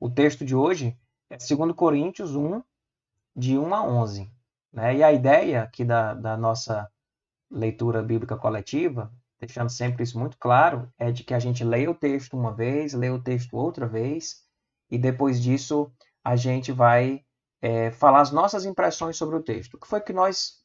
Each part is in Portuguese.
O texto de hoje é 2 Coríntios 1, de 1 a 11. Né? E a ideia aqui da, da nossa leitura bíblica coletiva, deixando sempre isso muito claro, é de que a gente leia o texto uma vez, leia o texto outra vez, e depois disso a gente vai é, falar as nossas impressões sobre o texto. O que foi que nós,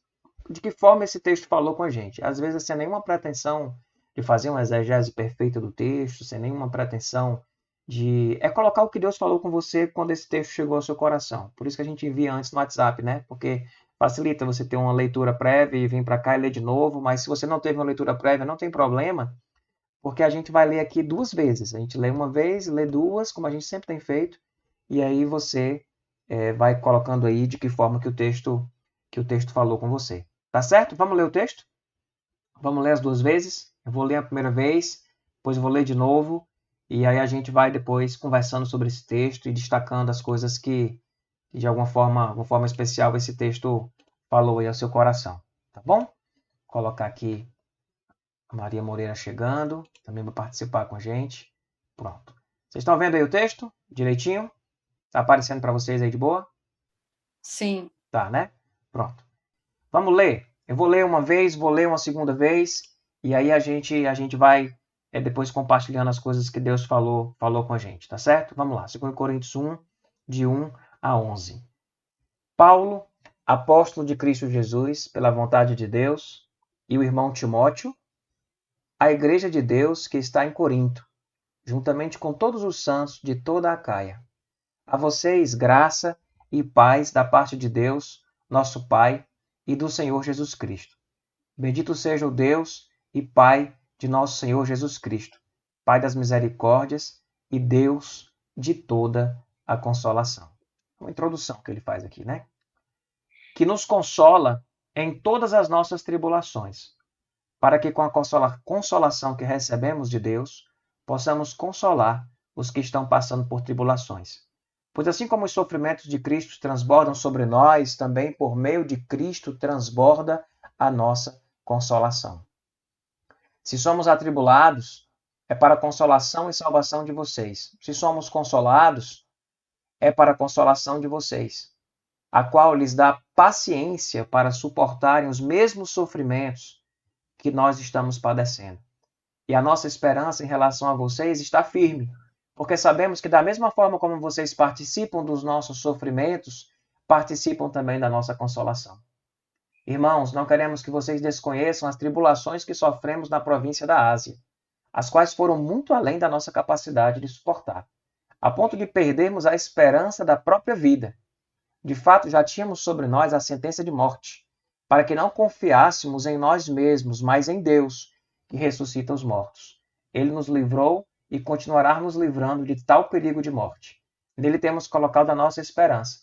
de que forma esse texto falou com a gente? Às vezes sem nenhuma pretensão de fazer uma exegese perfeita do texto, sem nenhuma pretensão de é colocar o que Deus falou com você quando esse texto chegou ao seu coração. Por isso que a gente envia antes no WhatsApp, né? Porque facilita você ter uma leitura prévia e vir para cá e ler de novo, mas se você não teve uma leitura prévia, não tem problema, porque a gente vai ler aqui duas vezes. A gente lê uma vez, lê duas, como a gente sempre tem feito, e aí você é, vai colocando aí de que forma que o texto que o texto falou com você. Tá certo? Vamos ler o texto? Vamos ler as duas vezes. Eu vou ler a primeira vez, depois eu vou ler de novo, e aí a gente vai depois conversando sobre esse texto e destacando as coisas que, que de alguma forma, uma forma especial esse texto falou aí ao seu coração. Tá bom? Vou colocar aqui a Maria Moreira chegando, também vai participar com a gente. Pronto. Vocês estão vendo aí o texto direitinho? Tá aparecendo para vocês aí de boa? Sim. Tá, né? Pronto. Vamos ler. Eu vou ler uma vez, vou ler uma segunda vez, e aí a gente a gente vai é, depois compartilhando as coisas que Deus falou falou com a gente, tá certo? Vamos lá. 2 Coríntios 1, de 1 a 11. Paulo, apóstolo de Cristo Jesus, pela vontade de Deus, e o irmão Timóteo, a igreja de Deus que está em Corinto, juntamente com todos os santos de toda a Caia. A vocês graça e paz da parte de Deus, nosso Pai, e do Senhor Jesus Cristo. Bendito seja o Deus e Pai de nosso Senhor Jesus Cristo, Pai das misericórdias e Deus de toda a consolação. Uma introdução que ele faz aqui, né? Que nos consola em todas as nossas tribulações, para que com a consolação que recebemos de Deus, possamos consolar os que estão passando por tribulações Pois assim como os sofrimentos de Cristo transbordam sobre nós, também por meio de Cristo transborda a nossa consolação. Se somos atribulados, é para a consolação e salvação de vocês. Se somos consolados, é para a consolação de vocês, a qual lhes dá paciência para suportarem os mesmos sofrimentos que nós estamos padecendo. E a nossa esperança em relação a vocês está firme porque sabemos que, da mesma forma como vocês participam dos nossos sofrimentos, participam também da nossa consolação. Irmãos, não queremos que vocês desconheçam as tribulações que sofremos na província da Ásia, as quais foram muito além da nossa capacidade de suportar, a ponto de perdermos a esperança da própria vida. De fato, já tínhamos sobre nós a sentença de morte, para que não confiássemos em nós mesmos, mas em Deus, que ressuscita os mortos. Ele nos livrou e continuará nos livrando de tal perigo de morte. Nele temos colocado a nossa esperança,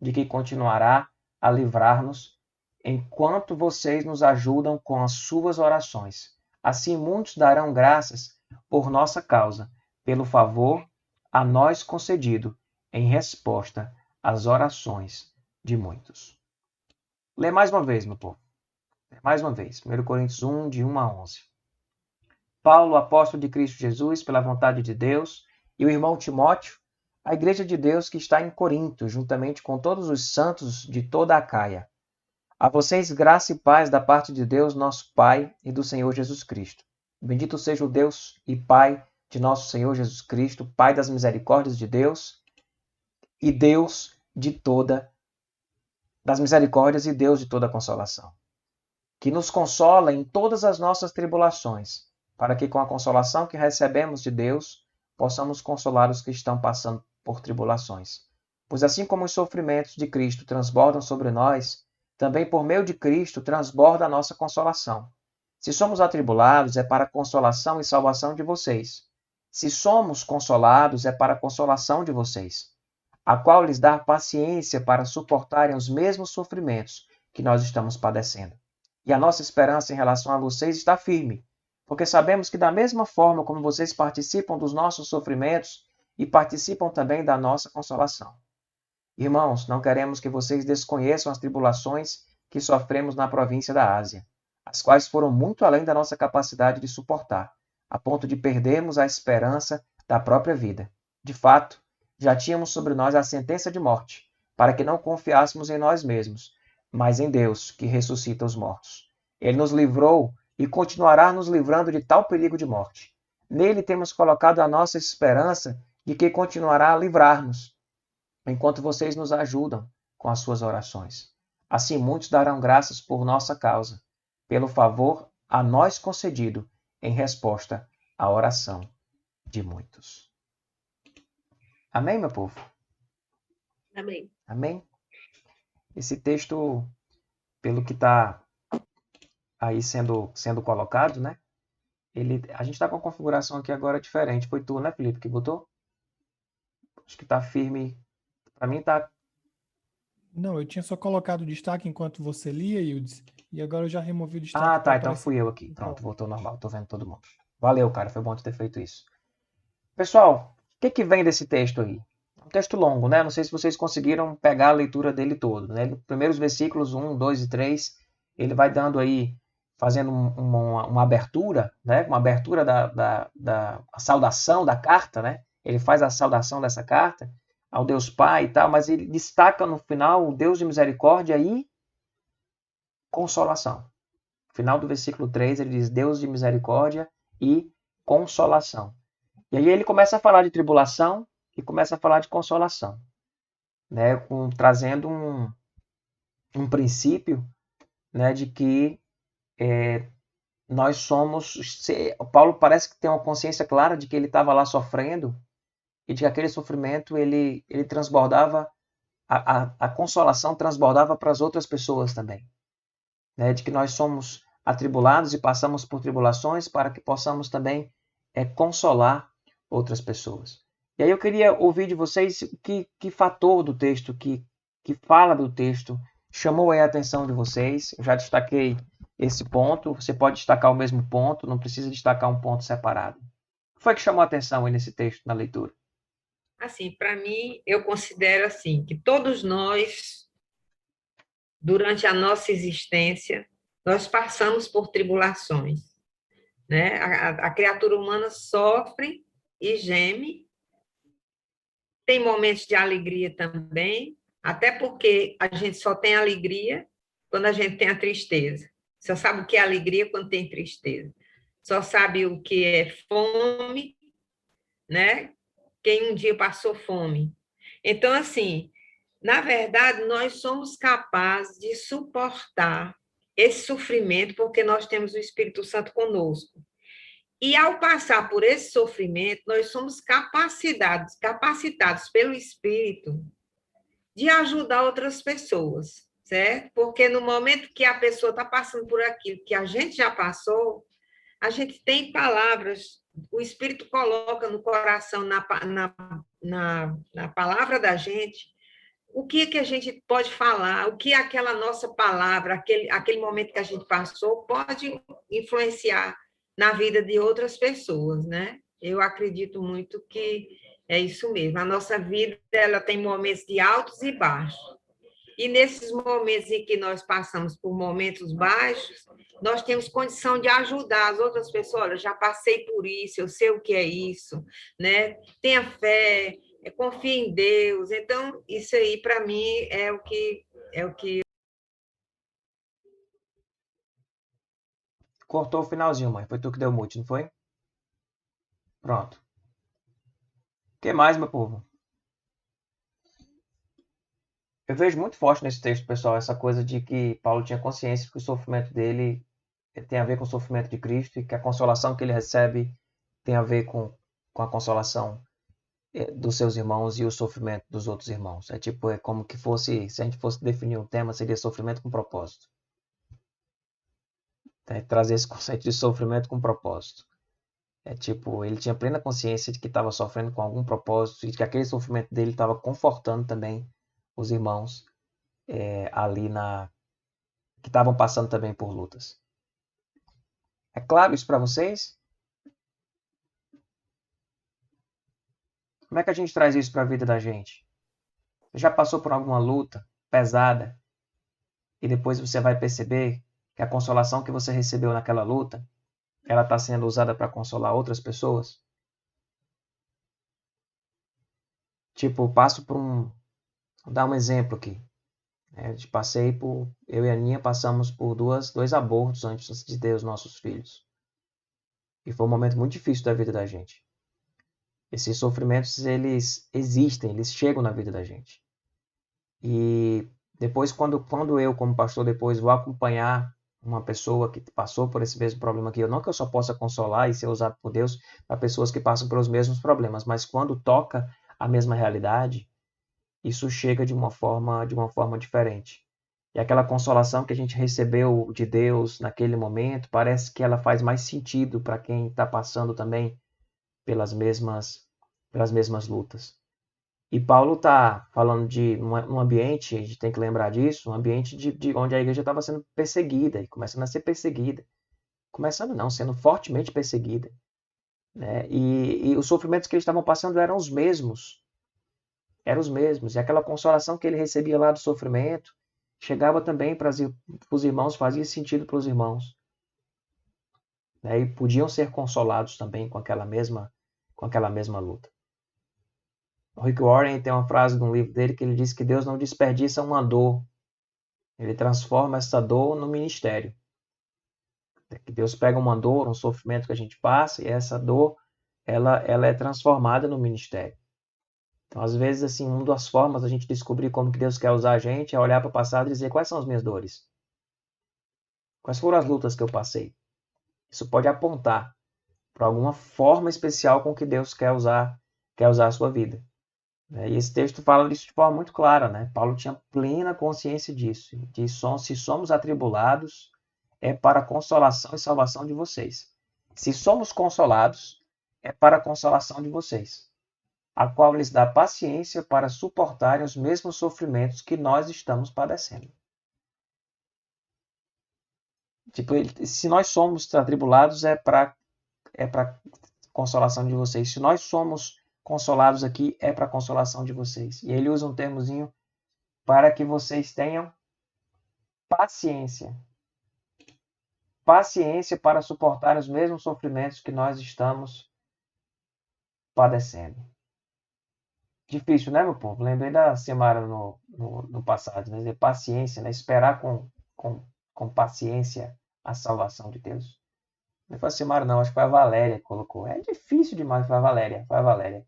de que continuará a livrar-nos enquanto vocês nos ajudam com as suas orações. Assim muitos darão graças por nossa causa, pelo favor a nós concedido em resposta às orações de muitos. Lê mais uma vez, meu povo. Lê mais uma vez. 1 Coríntios 1, de 1 a 11. Paulo, apóstolo de Cristo Jesus, pela vontade de Deus, e o irmão Timóteo, a igreja de Deus que está em Corinto, juntamente com todos os santos de toda a Caia. A vocês graça e paz da parte de Deus, nosso Pai, e do Senhor Jesus Cristo. Bendito seja o Deus e Pai de nosso Senhor Jesus Cristo, Pai das misericórdias de Deus e Deus de toda das misericórdias e Deus de toda consolação, que nos consola em todas as nossas tribulações para que com a consolação que recebemos de Deus, possamos consolar os que estão passando por tribulações. Pois assim como os sofrimentos de Cristo transbordam sobre nós, também por meio de Cristo transborda a nossa consolação. Se somos atribulados, é para a consolação e salvação de vocês. Se somos consolados, é para a consolação de vocês, a qual lhes dá paciência para suportarem os mesmos sofrimentos que nós estamos padecendo. E a nossa esperança em relação a vocês está firme, porque sabemos que, da mesma forma como vocês participam dos nossos sofrimentos e participam também da nossa consolação. Irmãos, não queremos que vocês desconheçam as tribulações que sofremos na província da Ásia, as quais foram muito além da nossa capacidade de suportar, a ponto de perdermos a esperança da própria vida. De fato, já tínhamos sobre nós a sentença de morte, para que não confiássemos em nós mesmos, mas em Deus, que ressuscita os mortos. Ele nos livrou e continuará nos livrando de tal perigo de morte. Nele temos colocado a nossa esperança de que continuará a livrar-nos, enquanto vocês nos ajudam com as suas orações. Assim muitos darão graças por nossa causa, pelo favor a nós concedido em resposta à oração de muitos. Amém, meu povo? Amém. Amém? Esse texto, pelo que está aí sendo, sendo colocado, né? Ele, a gente está com a configuração aqui agora diferente. Foi tu, né, Felipe, que botou? Acho que está firme. Para mim está. Não, eu tinha só colocado o destaque enquanto você lia, Yudes. E agora eu já removi o destaque. Ah, tá. Então fui eu aqui. Pronto, voltou normal. Tô vendo todo mundo. Valeu, cara. Foi bom ter feito isso. Pessoal, o que, que vem desse texto aí? um texto longo, né? Não sei se vocês conseguiram pegar a leitura dele todo, né? Primeiros versículos 1, 2 e 3, ele vai dando aí, fazendo uma, uma, abertura, né? Uma abertura da, da, da saudação da carta, né? Ele faz a saudação dessa carta ao Deus Pai e tal, mas ele destaca no final o Deus de misericórdia e consolação. No final do versículo 3, ele diz Deus de misericórdia e consolação. E aí ele começa a falar de tribulação, e começa a falar de consolação, né, com, trazendo um, um princípio né, de que é, nós somos. Se, Paulo parece que tem uma consciência clara de que ele estava lá sofrendo e de que aquele sofrimento ele, ele transbordava, a, a, a consolação transbordava para as outras pessoas também. Né, de que nós somos atribulados e passamos por tribulações para que possamos também é, consolar outras pessoas. E aí eu queria ouvir de vocês que, que fator do texto, que, que fala do texto, chamou a atenção de vocês. Eu já destaquei esse ponto, você pode destacar o mesmo ponto, não precisa destacar um ponto separado. O que foi que chamou a atenção nesse texto, na leitura? Assim, para mim, eu considero assim, que todos nós, durante a nossa existência, nós passamos por tribulações. Né? A, a criatura humana sofre e geme tem momentos de alegria também, até porque a gente só tem alegria quando a gente tem a tristeza. Só sabe o que é alegria quando tem tristeza. Só sabe o que é fome, né? Quem um dia passou fome. Então, assim, na verdade, nós somos capazes de suportar esse sofrimento porque nós temos o Espírito Santo conosco. E ao passar por esse sofrimento, nós somos capacitados, capacitados pelo Espírito de ajudar outras pessoas, certo? Porque no momento que a pessoa está passando por aquilo que a gente já passou, a gente tem palavras, o Espírito coloca no coração, na, na, na, na palavra da gente, o que, que a gente pode falar, o que aquela nossa palavra, aquele, aquele momento que a gente passou, pode influenciar na vida de outras pessoas, né? Eu acredito muito que é isso mesmo. A nossa vida ela tem momentos de altos e baixos. E nesses momentos em que nós passamos por momentos baixos, nós temos condição de ajudar as outras pessoas. Olha, já passei por isso, eu sei o que é isso, né? Tenha fé, confie em Deus. Então, isso aí para mim é o que é o que Cortou o finalzinho, mãe. Foi tu que deu mute, não foi? Pronto. O que mais, meu povo? Eu vejo muito forte nesse texto, pessoal, essa coisa de que Paulo tinha consciência que o sofrimento dele tem a ver com o sofrimento de Cristo e que a consolação que ele recebe tem a ver com, com a consolação eh, dos seus irmãos e o sofrimento dos outros irmãos. É tipo, é como que fosse, se a gente fosse definir um tema, seria sofrimento com propósito. Né, trazer esse conceito de sofrimento com propósito. É tipo, ele tinha plena consciência de que estava sofrendo com algum propósito e que aquele sofrimento dele estava confortando também os irmãos é, ali na que estavam passando também por lutas. É claro isso para vocês? Como é que a gente traz isso para a vida da gente? Você já passou por alguma luta pesada e depois você vai perceber que a consolação que você recebeu naquela luta, ela está sendo usada para consolar outras pessoas? tipo, passo por um. Vou dar um exemplo aqui. É, passei por. Eu e a Aninha passamos por duas, dois abortos antes de ter os nossos filhos. E foi um momento muito difícil da vida da gente. Esses sofrimentos, eles existem, eles chegam na vida da gente. E depois, quando, quando eu, como pastor, depois vou acompanhar uma pessoa que passou por esse mesmo problema que eu, não que eu só possa consolar e ser usado por Deus para pessoas que passam pelos mesmos problemas, mas quando toca a mesma realidade, isso chega de uma forma de uma forma diferente. E aquela consolação que a gente recebeu de Deus naquele momento, parece que ela faz mais sentido para quem está passando também pelas mesmas pelas mesmas lutas. E Paulo está falando de um ambiente, a gente tem que lembrar disso, um ambiente de, de onde a igreja estava sendo perseguida e começando a ser perseguida. Começando não, sendo fortemente perseguida. Né? E, e os sofrimentos que eles estavam passando eram os mesmos. Eram os mesmos. E aquela consolação que ele recebia lá do sofrimento chegava também para os irmãos, fazia sentido para os irmãos. Né? E podiam ser consolados também com aquela mesma, com aquela mesma luta. O Rick Warren tem uma frase no livro dele que ele diz que Deus não desperdiça uma dor. Ele transforma essa dor no ministério. Que Deus pega uma dor, um sofrimento que a gente passa e essa dor ela, ela é transformada no ministério. Então, às vezes, assim, uma das formas da gente descobrir como que Deus quer usar a gente é olhar para o passado e dizer quais são as minhas dores. Quais foram as lutas que eu passei? Isso pode apontar para alguma forma especial com que Deus quer usar, quer usar a sua vida. Né? E esse texto fala disso de forma muito clara. Né? Paulo tinha plena consciência disso. Diz: se somos atribulados, é para a consolação e salvação de vocês. Se somos consolados, é para a consolação de vocês, a qual lhes dá paciência para suportarem os mesmos sofrimentos que nós estamos padecendo. Tipo, se nós somos atribulados, é para é para consolação de vocês. Se nós somos consolados aqui é para consolação de vocês. E ele usa um termozinho para que vocês tenham paciência. Paciência para suportar os mesmos sofrimentos que nós estamos padecendo. Difícil, né, meu povo? Lembrei da Semara no, no, no passado, né? Paciência, né? Esperar com, com, com paciência a salvação de Deus. Não foi a Semara, não, acho que foi a Valéria que colocou. É difícil demais, foi a Valéria, foi a Valéria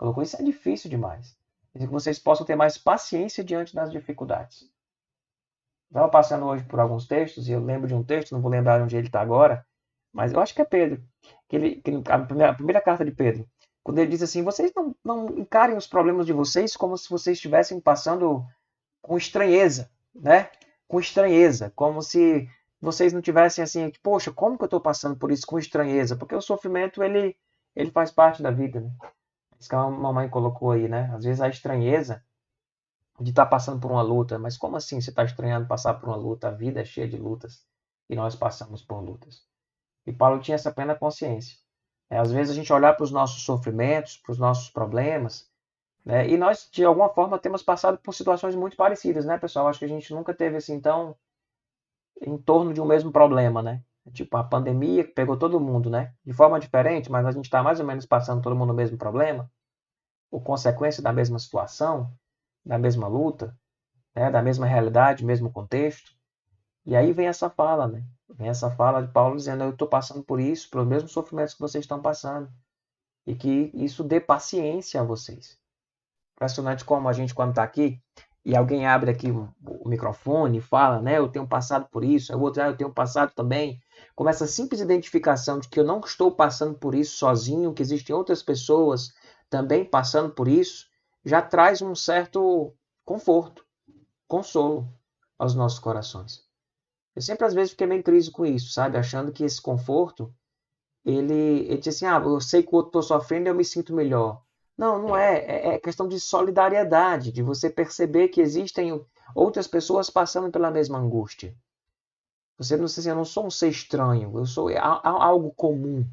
colocou, isso é difícil demais. Que vocês possam ter mais paciência diante das dificuldades. Estava passando hoje por alguns textos, e eu lembro de um texto, não vou lembrar onde ele está agora, mas eu acho que é Pedro. Que ele, que a, primeira, a primeira carta de Pedro, quando ele diz assim: vocês não, não encarem os problemas de vocês como se vocês estivessem passando com estranheza, né? Com estranheza, como se vocês não tivessem assim, poxa, como que eu estou passando por isso com estranheza? Porque o sofrimento ele, ele faz parte da vida, né? Isso que a mamãe colocou aí, né? Às vezes a estranheza de estar tá passando por uma luta. Mas como assim você está estranhando passar por uma luta? A vida é cheia de lutas e nós passamos por lutas. E Paulo tinha essa plena consciência. É, às vezes a gente olhar para os nossos sofrimentos, para os nossos problemas, né? e nós, de alguma forma, temos passado por situações muito parecidas, né, pessoal? Acho que a gente nunca teve assim tão em torno de um mesmo problema, né? Tipo, a pandemia pegou todo mundo, né? De forma diferente, mas a gente está mais ou menos passando todo mundo o mesmo problema, ou consequência da mesma situação, da mesma luta, né? da mesma realidade, mesmo contexto. E aí vem essa fala, né? Essa fala de Paulo dizendo: Eu estou passando por isso, pelos mesmos sofrimentos que vocês estão passando. E que isso dê paciência a vocês. Impressionante como a gente, quando está aqui, e alguém abre aqui o, microfone e fala, né? Eu tenho passado por isso, o outro, ah, eu tenho passado também como essa simples identificação de que eu não estou passando por isso sozinho, que existem outras pessoas também passando por isso, já traz um certo conforto, consolo aos nossos corações. Eu sempre às vezes fiquei meio em crise com isso, sabe? Achando que esse conforto, ele, ele diz assim, ah, eu sei que o outro está sofrendo e eu me sinto melhor. Não, não é. é. É questão de solidariedade, de você perceber que existem outras pessoas passando pela mesma angústia. Você não sei, eu não sou um ser estranho, eu sou algo comum,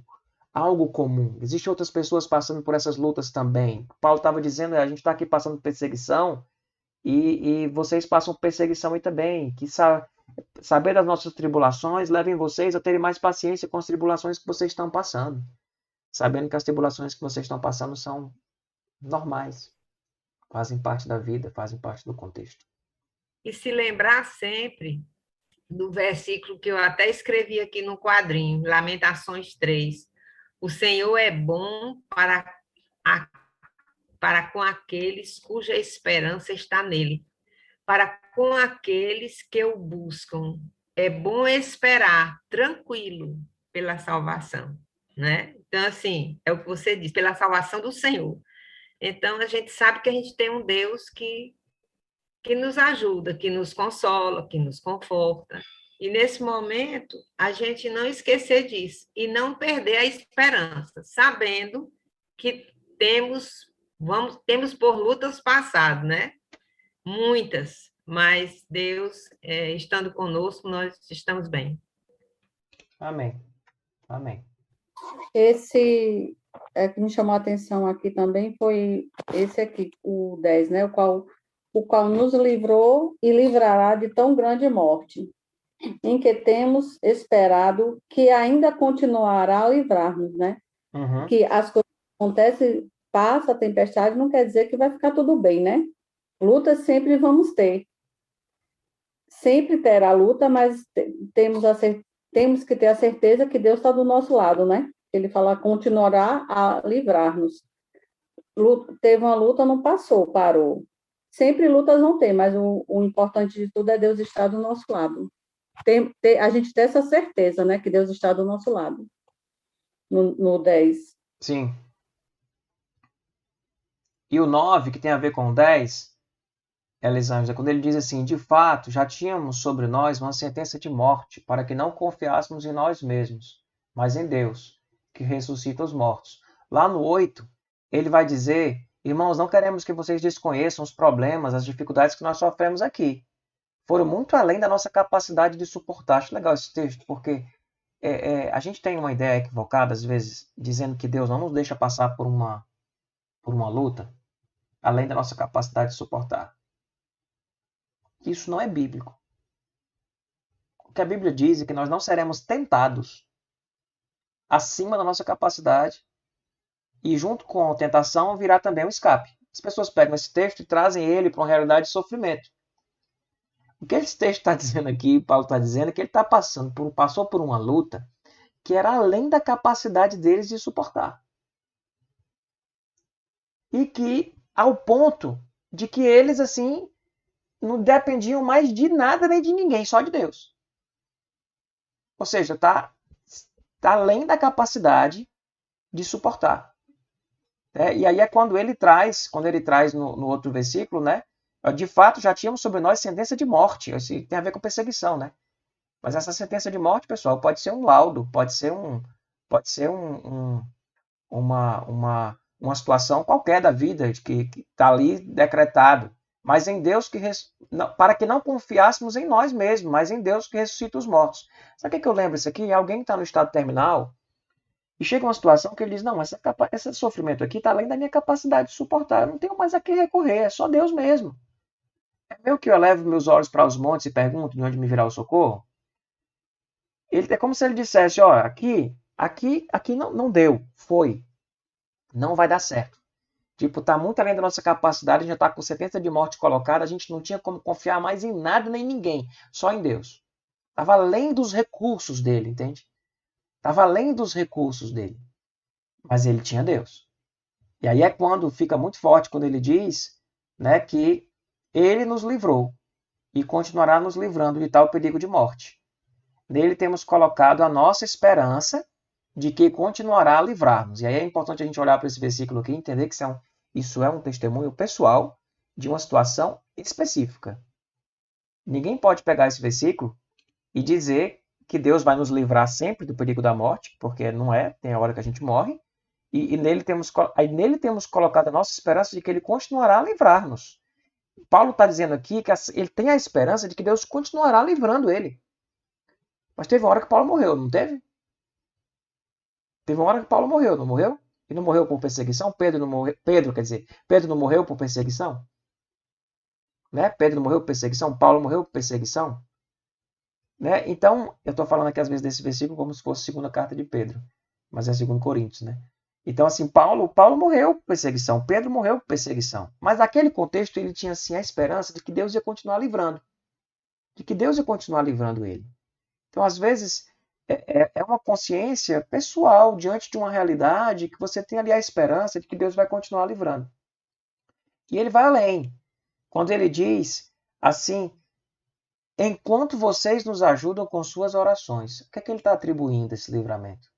algo comum. Existem outras pessoas passando por essas lutas também. Paulo estava dizendo, a gente está aqui passando perseguição e, e, vocês passam perseguição aí também. Que sa saber das nossas tribulações levem vocês a terem mais paciência com as tribulações que vocês estão passando, sabendo que as tribulações que vocês estão passando são normais, fazem parte da vida, fazem parte do contexto. E se lembrar sempre do versículo que eu até escrevi aqui no quadrinho, Lamentações 3. O Senhor é bom para, a, para com aqueles cuja esperança está nele, para com aqueles que o buscam. É bom esperar tranquilo pela salvação, né? Então, assim, é o que você diz, pela salvação do Senhor. Então, a gente sabe que a gente tem um Deus que, que nos ajuda, que nos consola, que nos conforta. E nesse momento, a gente não esquecer disso e não perder a esperança, sabendo que temos, vamos, temos por lutas passadas, né? Muitas, mas Deus é, estando conosco, nós estamos bem. Amém. Amém. Esse é, que me chamou a atenção aqui também foi esse aqui, o 10, né? O qual, o qual nos livrou e livrará de tão grande morte, em que temos esperado que ainda continuará a livrar-nos, né? Uhum. Que as coisas acontecem, passa a tempestade, não quer dizer que vai ficar tudo bem, né? Lutas sempre vamos ter. Sempre terá luta, mas temos a temos que ter a certeza que Deus está do nosso lado, né? Ele fala, continuará a livrar-nos. Teve uma luta, não passou, parou. Sempre lutas vão ter, mas o, o importante de tudo é Deus estar do nosso lado. Tem, tem, a gente tem essa certeza, né? Que Deus está do nosso lado. No, no 10. Sim. E o 9, que tem a ver com o 10, Elisângela, quando ele diz assim: De fato, já tínhamos sobre nós uma sentença de morte, para que não confiássemos em nós mesmos, mas em Deus, que ressuscita os mortos. Lá no 8, ele vai dizer: Irmãos, não queremos que vocês desconheçam os problemas, as dificuldades que nós sofremos aqui. Foram muito além da nossa capacidade de suportar. Acho legal esse texto, porque é, é, a gente tem uma ideia equivocada, às vezes, dizendo que Deus não nos deixa passar por uma, por uma luta, além da nossa capacidade de suportar. Isso não é bíblico. O que a Bíblia diz é que nós não seremos tentados acima da nossa capacidade e junto com a tentação virá também o escape. As pessoas pegam esse texto e trazem ele para uma realidade de sofrimento. O que esse texto está dizendo aqui, Paulo está dizendo, é que ele está passando por, passou por uma luta que era além da capacidade deles de suportar. E que, ao ponto de que eles, assim, não dependiam mais de nada nem de ninguém, só de Deus. Ou seja, está tá além da capacidade de suportar. É, e aí é quando ele traz, quando ele traz no, no, outro versículo, né? De fato, já tínhamos sobre nós sentença de morte. Isso tem a ver com perseguição, né? Mas essa sentença de morte, pessoal, pode ser um laudo, pode ser um, pode ser um, um uma, uma, uma situação qualquer da vida que está ali decretado mas em Deus que res... para que não confiássemos em nós mesmos, mas em Deus que ressuscita os mortos. Sabe o que eu lembro isso aqui? Alguém que está no estado terminal e chega uma situação que ele diz: Não, essa capa... esse sofrimento aqui está além da minha capacidade de suportar. Eu não tenho mais a quem recorrer, é só Deus mesmo. É meu que eu levo meus olhos para os montes e pergunto de onde me virá o socorro? Ele, é como se ele dissesse: Ó, aqui, aqui, aqui não, não deu, foi, não vai dar certo. Tipo, tá muito além da nossa capacidade, a gente já tá com sentença de morte colocada, a gente não tinha como confiar mais em nada nem em ninguém, só em Deus. Tava além dos recursos dele, entende? Tava além dos recursos dele. Mas ele tinha Deus. E aí é quando fica muito forte quando ele diz, né, que ele nos livrou e continuará nos livrando de tal perigo de morte. Nele temos colocado a nossa esperança de que continuará a livrar-nos. E aí é importante a gente olhar para esse versículo aqui e entender que isso é um isso é um testemunho pessoal de uma situação específica. Ninguém pode pegar esse versículo e dizer que Deus vai nos livrar sempre do perigo da morte, porque não é, tem a hora que a gente morre, e, e nele, temos, aí nele temos colocado a nossa esperança de que ele continuará a livrar-nos. Paulo está dizendo aqui que ele tem a esperança de que Deus continuará livrando ele. Mas teve uma hora que Paulo morreu, não teve? Teve uma hora que Paulo morreu, não morreu? E não morreu por perseguição? Pedro não morreu, Pedro, quer dizer, Pedro não morreu por perseguição? Né? Pedro não morreu por perseguição? Paulo morreu por perseguição? Né? Então, eu estou falando aqui às vezes desse versículo como se fosse a segunda carta de Pedro, mas é segundo Coríntios, né? Então, assim, Paulo, Paulo morreu por perseguição, Pedro morreu por perseguição. Mas naquele contexto ele tinha assim a esperança de que Deus ia continuar livrando. De que Deus ia continuar livrando ele. Então, às vezes, é, é, é uma consciência pessoal diante de uma realidade que você tem ali a esperança de que Deus vai continuar livrando. E ele vai além. Quando ele diz assim, enquanto vocês nos ajudam com suas orações, o que é que ele está atribuindo esse livramento?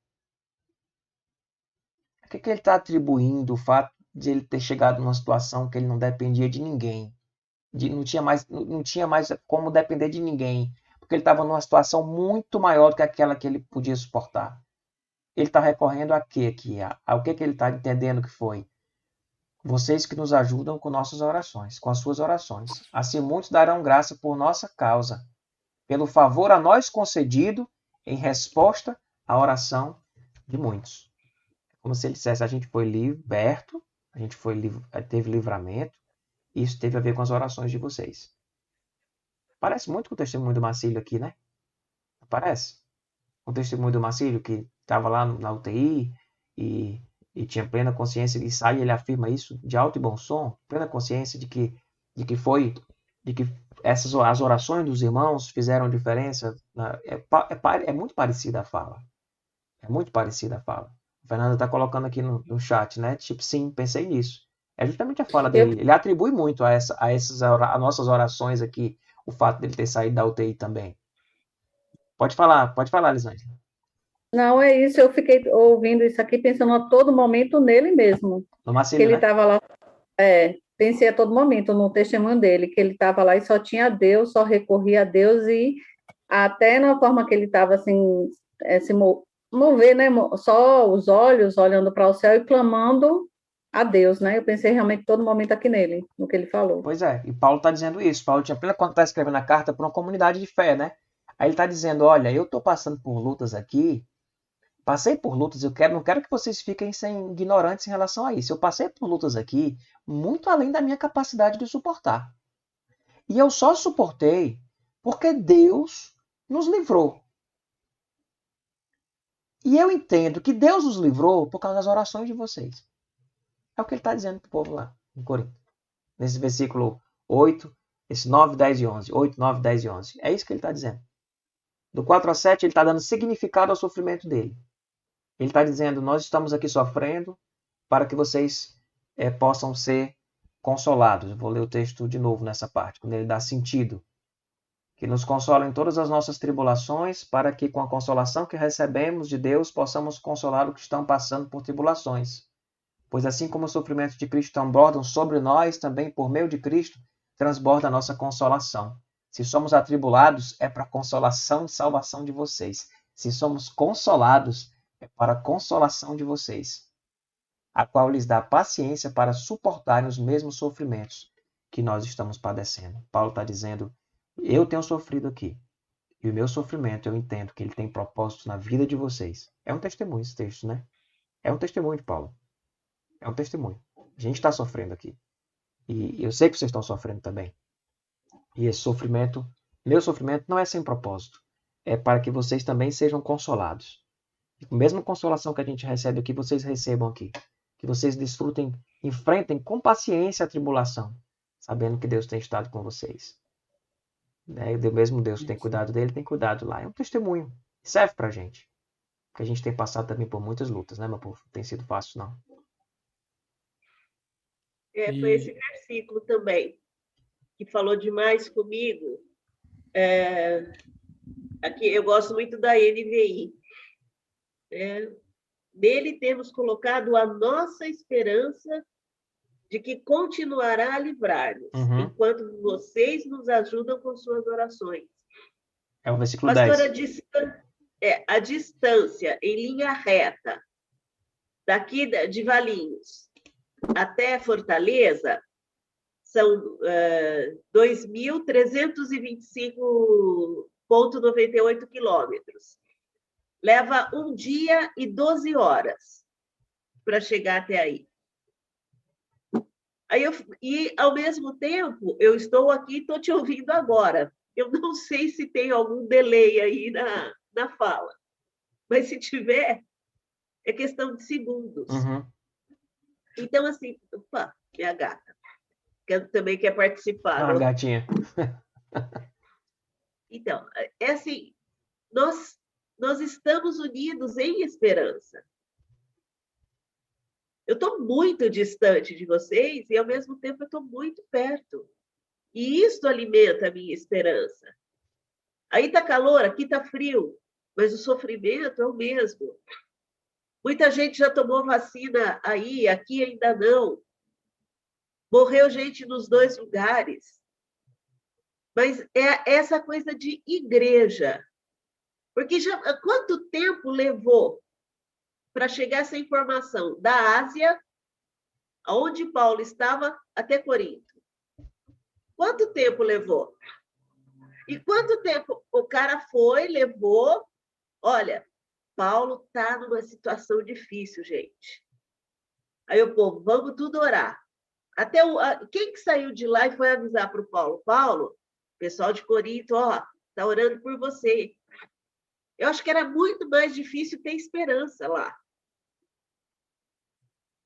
O que, é que ele está atribuindo o fato de ele ter chegado numa situação que ele não dependia de ninguém? De, não, tinha mais, não tinha mais como depender de ninguém. Porque ele estava numa situação muito maior do que aquela que ele podia suportar. Ele está recorrendo a quê aqui? Ao que, que ele está entendendo que foi? Vocês que nos ajudam com nossas orações, com as suas orações. Assim muitos darão graça por nossa causa, pelo favor a nós concedido em resposta à oração de muitos como se ele dissesse: a gente foi liberto, a gente foi teve livramento, isso teve a ver com as orações de vocês. Parece muito com o testemunho do Marcílio aqui, né? Parece? O testemunho do Marcílio que estava lá na UTI e, e, tinha plena consciência e sai ele afirma isso de alto e bom som, plena consciência de que de que foi de que essas as orações dos irmãos fizeram diferença. É, é, é muito parecida a fala. É muito parecida a fala. Fernanda está colocando aqui no, no, chat, né? Tipo, sim, pensei nisso. É justamente a fala dele. Ele atribui muito a, essa, a, essas, a nossas orações aqui o fato dele ter saído da UTI também. Pode falar, pode falar, Lisângela. Não, é isso. Eu fiquei ouvindo isso aqui, pensando a todo momento nele mesmo. No Marcelo, que ele estava né? lá. É, pensei a todo momento no testemunho dele, que ele estava lá e só tinha Deus, só recorria a Deus e até na forma que ele estava assim, é, se, mover, né? Só os olhos olhando para o céu e clamando a Deus, né? Eu pensei realmente todo momento aqui nele, no que ele falou. Pois é, e Paulo está dizendo isso. Paulo tinha plena quando está escrevendo a carta para uma comunidade de fé, né? Aí ele está dizendo: olha, eu estou passando por lutas aqui, passei por lutas, eu quero, não quero que vocês fiquem sem ignorantes em relação a isso. Eu passei por lutas aqui muito além da minha capacidade de suportar. E eu só suportei porque Deus nos livrou. E eu entendo que Deus os livrou por causa das orações de vocês. É o que ele está dizendo para o povo lá, em Corinto. Nesse versículo 8, esse 9, 10 e 11. 8, 9, 10 e 11. É isso que ele está dizendo. Do 4 a 7, ele está dando significado ao sofrimento dele. Ele está dizendo: Nós estamos aqui sofrendo para que vocês é, possam ser consolados. Eu vou ler o texto de novo nessa parte, quando ele dá sentido que nos consola em todas as nossas tribulações, para que com a consolação que recebemos de Deus possamos consolar os que estão passando por tribulações. Pois assim como os sofrimentos de Cristo transbordam sobre nós, também por meio de Cristo transborda a nossa consolação. Se somos atribulados, é para a consolação e salvação de vocês. Se somos consolados, é para a consolação de vocês, a qual lhes dá paciência para suportarem os mesmos sofrimentos que nós estamos padecendo. Paulo está dizendo eu tenho sofrido aqui. E o meu sofrimento, eu entendo que ele tem propósito na vida de vocês. É um testemunho esse texto, né? É um testemunho de Paulo. É um testemunho. A gente está sofrendo aqui. E eu sei que vocês estão sofrendo também. E esse sofrimento, meu sofrimento não é sem propósito. É para que vocês também sejam consolados. E a mesma consolação que a gente recebe aqui, vocês recebam aqui. Que vocês desfrutem, enfrentem com paciência a tribulação, sabendo que Deus tem estado com vocês. Né? O mesmo Deus tem cuidado dele, tem cuidado lá. É um testemunho. Serve pra gente. Porque a gente tem passado também por muitas lutas, né, meu povo? Não tem sido fácil, não. É, foi esse versículo também que falou demais comigo. É, aqui eu gosto muito da NVI. É, nele temos colocado a nossa esperança de que continuará a livrar-nos, uhum. enquanto vocês nos ajudam com suas orações. É o versículo Pastora, 10. é, a distância em linha reta daqui de Valinhos até Fortaleza são uh, 2.325,98 quilômetros. Leva um dia e 12 horas para chegar até aí. Aí eu, e, ao mesmo tempo, eu estou aqui e estou te ouvindo agora. Eu não sei se tem algum delay aí na, na fala, mas se tiver, é questão de segundos. Uhum. Então, assim, opa, minha gata, que também quer participar. Ah, gatinha. então, é assim, nós, nós estamos unidos em esperança. Eu estou muito distante de vocês e, ao mesmo tempo, eu estou muito perto. E isso alimenta a minha esperança. Aí está calor, aqui está frio, mas o sofrimento é o mesmo. Muita gente já tomou vacina aí, aqui ainda não. Morreu gente nos dois lugares. Mas é essa coisa de igreja. Porque já quanto tempo levou para chegar essa informação da Ásia, onde Paulo estava, até Corinto? Quanto tempo levou? E quanto tempo o cara foi, levou? Olha, Paulo está numa situação difícil, gente. Aí o povo, vamos tudo orar. Até o, a, quem que saiu de lá e foi avisar para o Paulo? Paulo, pessoal de Corinto, ó, está orando por você. Eu acho que era muito mais difícil ter esperança lá.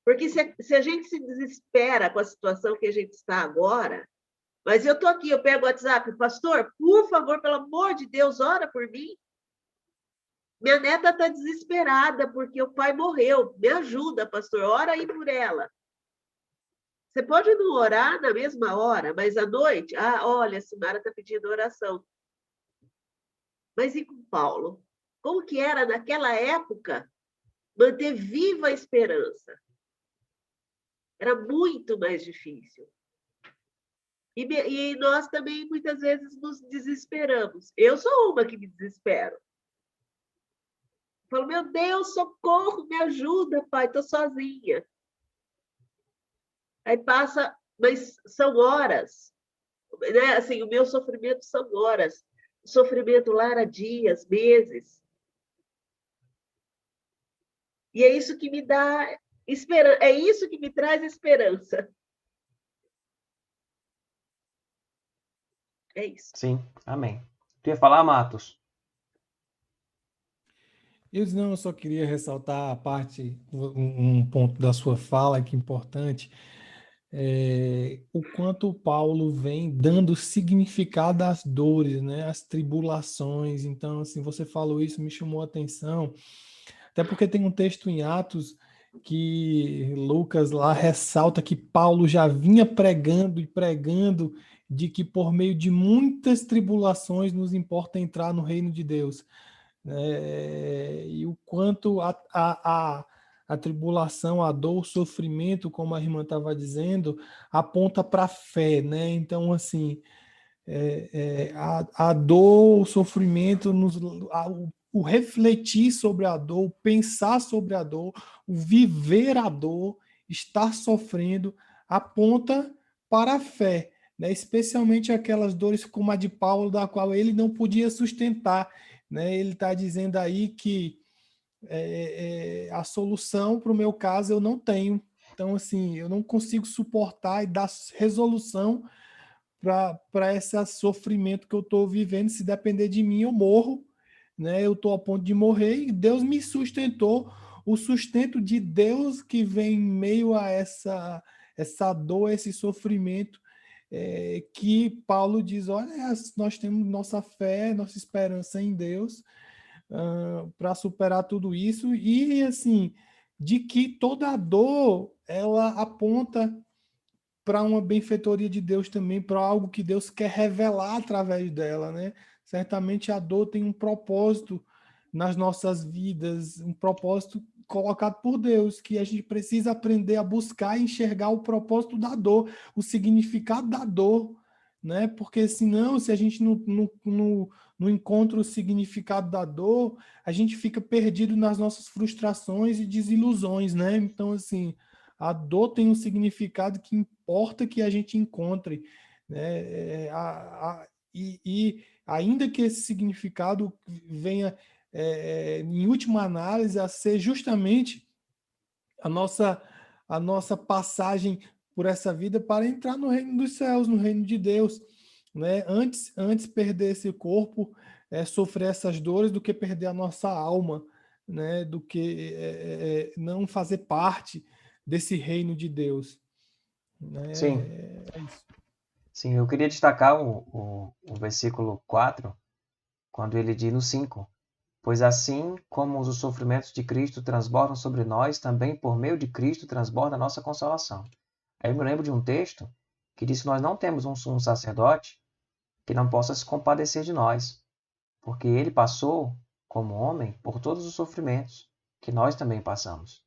Porque se, se a gente se desespera com a situação que a gente está agora, mas eu estou aqui, eu pego o WhatsApp, pastor, por favor, pelo amor de Deus, ora por mim. Minha neta está desesperada porque o pai morreu. Me ajuda, pastor, ora aí por ela. Você pode não orar na mesma hora, mas à noite, ah, olha, a Simara está pedindo oração. Mas e com Paulo? Como que era naquela época manter viva a esperança? Era muito mais difícil. E, e nós também muitas vezes nos desesperamos. Eu sou uma que me desespero. Falo, meu Deus, socorro, me ajuda, pai, estou sozinha. Aí passa, mas são horas. Né? Assim, o meu sofrimento são horas. O sofrimento lá era dias, meses. E é isso que me dá esperança, é isso que me traz esperança. É isso. Sim, amém. Tu ia falar, Matos? Eu não, eu só queria ressaltar a parte, um ponto da sua fala que é importante, é, o quanto Paulo vem dando significado às dores, né, às tribulações. Então, assim, você falou isso, me chamou a atenção, até porque tem um texto em Atos que Lucas lá ressalta que Paulo já vinha pregando e pregando de que por meio de muitas tribulações nos importa entrar no reino de Deus. É, e o quanto a, a, a, a, tribulação, a dor, o sofrimento, como a irmã estava dizendo, aponta para a fé, né? Então, assim, é, é, a, a dor, o sofrimento, nos, a, o, o refletir sobre a dor, o pensar sobre a dor, o viver a dor, estar sofrendo, aponta para a fé né? especialmente aquelas dores como a de Paulo, da qual ele não podia sustentar. Né? Ele está dizendo aí que é, é, a solução para o meu caso eu não tenho. Então, assim, eu não consigo suportar e dar resolução para esse sofrimento que eu estou vivendo. Se depender de mim, eu morro. Né? Eu estou a ponto de morrer e Deus me sustentou. O sustento de Deus que vem em meio a essa, essa dor, esse sofrimento, é, que Paulo diz: olha, nós temos nossa fé, nossa esperança em Deus uh, para superar tudo isso, e assim, de que toda dor ela aponta para uma benfeitoria de Deus também, para algo que Deus quer revelar através dela, né? Certamente a dor tem um propósito nas nossas vidas, um propósito colocado por Deus, que a gente precisa aprender a buscar e enxergar o propósito da dor, o significado da dor, né? Porque senão, se a gente não, não, não, não encontra o significado da dor, a gente fica perdido nas nossas frustrações e desilusões, né? Então, assim, a dor tem um significado que importa que a gente encontre, né? É, a, a, e, e ainda que esse significado venha é, em última análise, a ser justamente a nossa, a nossa passagem por essa vida para entrar no reino dos céus, no reino de Deus. Né? Antes, antes perder esse corpo, é, sofrer essas dores, do que perder a nossa alma. né, do que é, é, não fazer parte desse reino de Deus. Né? Sim. É. Sim, eu queria destacar o, o, o versículo 4, quando ele diz no 5: Pois assim como os sofrimentos de Cristo transbordam sobre nós, também por meio de Cristo transborda a nossa consolação. Aí eu me lembro de um texto que diz que nós não temos um sumo sacerdote que não possa se compadecer de nós, porque ele passou, como homem, por todos os sofrimentos que nós também passamos.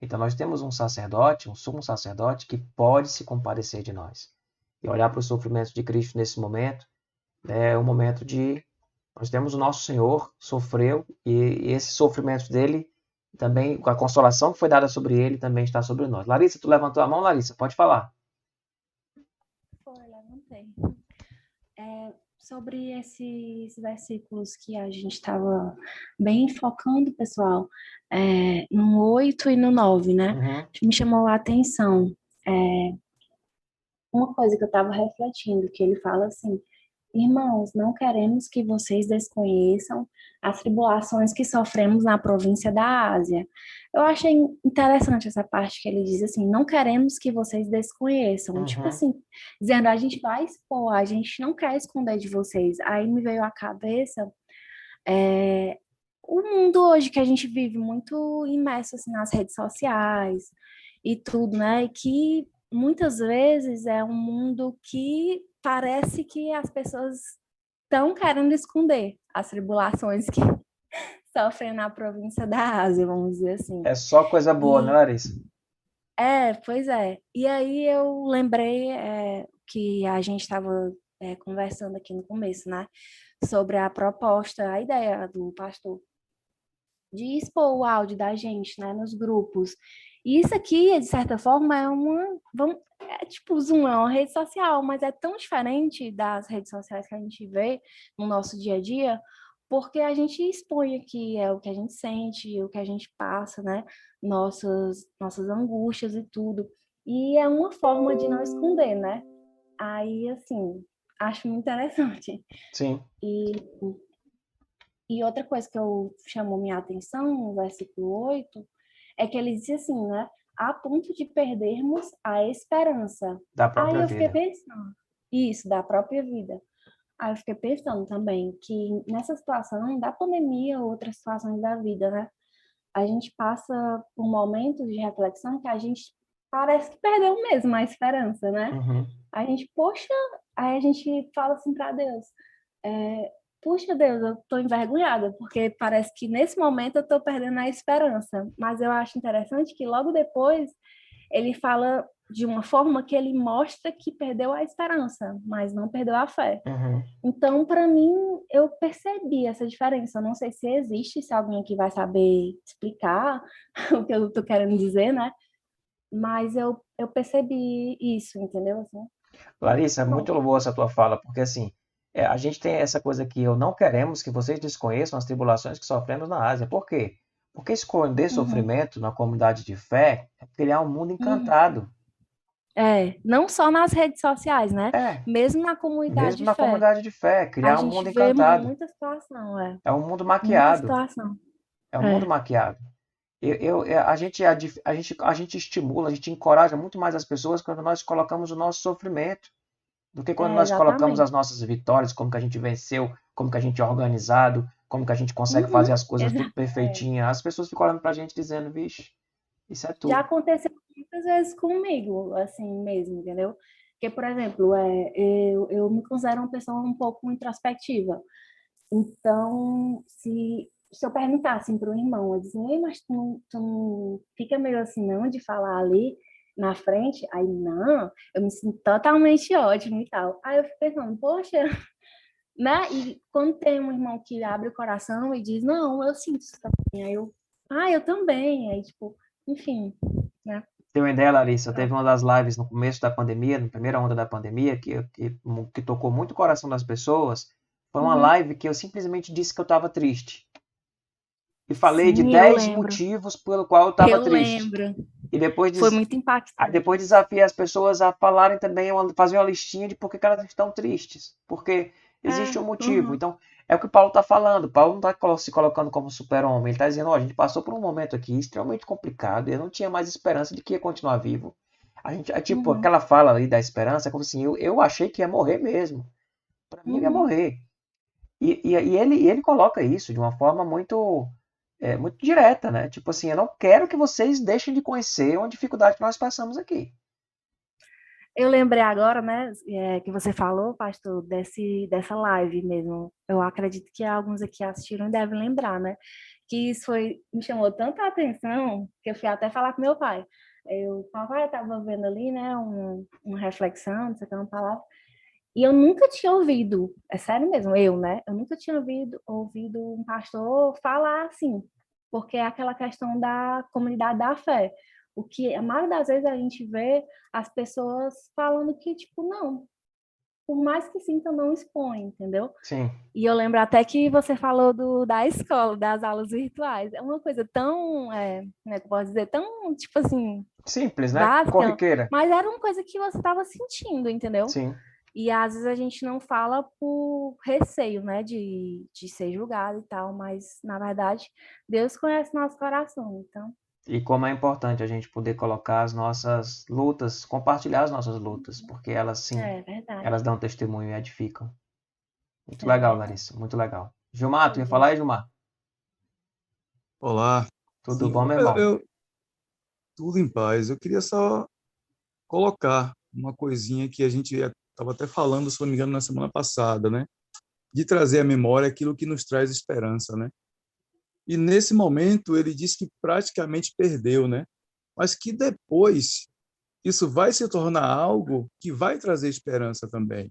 Então nós temos um sacerdote, um sumo sacerdote, que pode se compadecer de nós. E olhar para os sofrimentos de Cristo nesse momento é um momento de. Nós temos o nosso Senhor, sofreu, e esses sofrimentos dele também, a consolação que foi dada sobre ele, também está sobre nós. Larissa, tu levantou a mão, Larissa, pode falar. Foi, levantei. É, sobre esses versículos que a gente estava bem focando, pessoal, é, no 8 e no 9, né? Uhum. Me chamou a atenção. É, uma coisa que eu estava refletindo, que ele fala assim, Irmãos, não queremos que vocês desconheçam as tribulações que sofremos na província da Ásia. Eu achei interessante essa parte que ele diz assim: não queremos que vocês desconheçam. Uhum. Tipo assim, dizendo, a gente vai expor, a gente não quer esconder de vocês. Aí me veio à cabeça é, o mundo hoje que a gente vive muito imerso assim, nas redes sociais e tudo, né? E que muitas vezes é um mundo que parece que as pessoas estão querendo esconder as tribulações que sofrem na província da Ásia, vamos dizer assim. É só coisa boa, E- né, Larissa? É, pois é. E aí eu lembrei é, que a gente estava conversando aqui no começo, né? Sobre a proposta, a ideia do pastor de expor o áudio da gente, né? Nos grupos. E isso aqui, de certa forma, é uma. Vamos, é tipo o Zoom, é uma rede social, mas é tão diferente das redes sociais que a gente vê no nosso dia a dia, porque a gente expõe aqui é o que a gente sente, o que a gente passa, né? Nossas, nossas angústias e tudo. E é uma forma de não esconder, né? Aí, assim, acho muito interessante. Sim. E, e outra coisa que eu chamou minha atenção no versículo 8 é que ele diz assim, né? A ponto de perdermos a esperança. Da Aí própria eu fiquei vida. pensando, isso, da própria vida. Aí eu fiquei pensando também que nessa situação da pandemia ou outras situações da vida, né? A gente passa por momentos de reflexão que a gente parece que perdeu mesmo a esperança, né? Uhum. A gente, poxa, aí a gente fala assim para Deus, é, puxa Deus, eu tô envergonhada, porque parece que nesse momento eu tô perdendo a esperança. Mas eu acho interessante que logo depois ele fala de uma forma que ele mostra que perdeu a esperança, mas não perdeu a fé. Uhum. Então, para mim, eu percebi essa diferença. Eu não sei se existe, se alguém aqui vai saber explicar o que eu tô querendo dizer, né? Mas eu, eu percebi isso, entendeu? Assim, Larissa, é muito boa essa tua fala, porque assim, é, a gente tem essa coisa que eu não queremos que vocês desconheçam as tribulações que sofremos na Ásia. Por quê? Porque esconder sofrimento na comunidade de fé é criar um mundo encantado. É, não só nas redes sociais, né? É, Mesmo na comunidade mesmo de na fé. comunidade de fé, criar um mundo vê encantado. muita situação, é. É um mundo Muita maquiado. situação. É um É. mundo maquiado. Eu, eu- é, a gente, a, dif- a gente, a gente estimula, a gente encoraja muito mais as pessoas quando nós colocamos o nosso sofrimento do que quando É, nós colocamos as nossas vitórias, como que a gente venceu, como que a gente é organizado, como que a gente consegue Uhum, fazer as coisas tudo perfeitinha. As pessoas ficam olhando pra gente dizendo, vixe, isso é tudo. Já aconteceu muitas vezes comigo, assim mesmo, entendeu? Porque, por exemplo, é, eu, eu me considero uma pessoa um pouco introspectiva. Então, se, se eu perguntasse para um irmão, eu dizia, mas tu tu não fica meio assim, não, de falar ali na frente? Aí, não, eu me sinto totalmente ótimo e tal. Aí eu fico pensando, poxa, né? E quando tem um irmão que abre o coração e diz, não, eu sinto isso também. Aí eu, ah, eu também. Aí, tipo, enfim, né? Tem uma ideia, Larissa? Teve uma das lives no começo da pandemia, na primeira onda da pandemia, que, que, que tocou muito o coração das pessoas. Foi uma Uhum. live que eu simplesmente disse que eu estava triste. E falei de Sim, eu 10 lembro. motivos pelo qual eu estava Eu triste. lembro. E depois diz- Foi muito impactante. depois desafiei as pessoas a falarem também, uma- fazer uma listinha de por que que elas estão tristes. Porque existe É, um motivo. uhum. Então, é o que Paulo está falando. Paulo não está se colocando como super-homem. Ele está dizendo: ó, a gente passou por um momento aqui extremamente complicado. Eu não tinha mais esperança de que ia continuar vivo. A gente, é tipo, Uhum. aquela fala ali da esperança, é como assim: eu, eu achei que ia morrer mesmo. Para mim, eu ia Uhum. morrer. E, e, e ele, e ele coloca isso de uma forma muito, é, muito direta, né? Tipo assim: eu não quero que vocês deixem de conhecer uma dificuldade que nós passamos aqui. Eu lembrei agora, né, é, que você falou, pastor, desse, dessa live mesmo. Eu acredito que alguns aqui assistiram e devem lembrar, né? Que isso foi, me chamou tanta atenção que eu fui até falar com meu pai. Eu, papai, estava vendo ali, né, um, uma reflexão, não sei o que, uma palavra, e eu nunca tinha ouvido, é sério mesmo, eu, né? Eu nunca tinha ouvido, ouvido um pastor falar assim, porque é aquela questão da comunidade da fé. O que a maioria das vezes a gente vê as pessoas falando que, tipo, não, por mais que sintam, não expõe, entendeu? Sim. E eu lembro até que você falou do, da escola, das aulas virtuais. É uma coisa tão, é, como é que eu posso dizer, tão, tipo assim, Simples, né? Básica. Corriqueira. mas era uma coisa que você estava sentindo, entendeu? Sim. E às vezes a gente não fala por receio, né, de, de ser julgado e tal, mas na verdade Deus conhece nosso coração, então. E como é importante a gente poder colocar as nossas lutas, compartilhar as nossas lutas, porque elas sim, É elas dão testemunho e edificam. Muito É legal, verdade. Larissa, muito legal. Gilmar, tu ia Uhum. falar aí, Gilmar? Olá. Tudo Sim, bom, meu eu- irmão? eu- tudo em paz. Eu queria só colocar uma coisinha que a gente estava até falando, se não me engano, na semana passada, né? De trazer à memória aquilo que nos traz esperança, né? E nesse momento ele disse que praticamente perdeu, né? Mas que depois isso vai se tornar algo que vai trazer esperança também,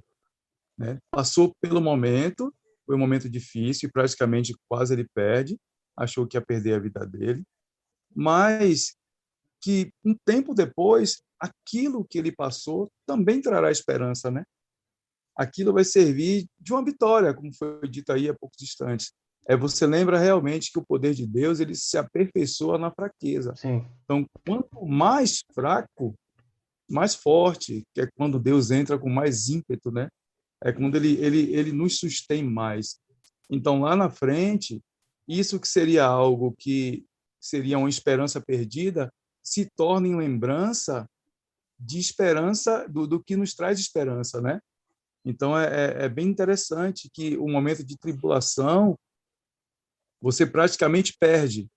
né? Passou pelo momento, foi um momento difícil, praticamente quase ele perde, achou que ia perder a vida dele, mas que um tempo depois aquilo que ele passou também trará esperança, né? Aquilo vai servir de uma vitória, como foi dito aí há poucos instantes. É você lembra realmente que o poder de Deus ele se aperfeiçoa na fraqueza. Sim, Então, quanto mais fraco, mais forte, que é quando Deus entra com mais ímpeto, né? É quando ele ele ele nos sustém mais. Então, lá na frente, isso que seria algo que seria uma esperança perdida, se torna em lembrança de esperança do, do que nos traz esperança, né? Então é, é, é bem interessante que o momento de tribulação você praticamente perde,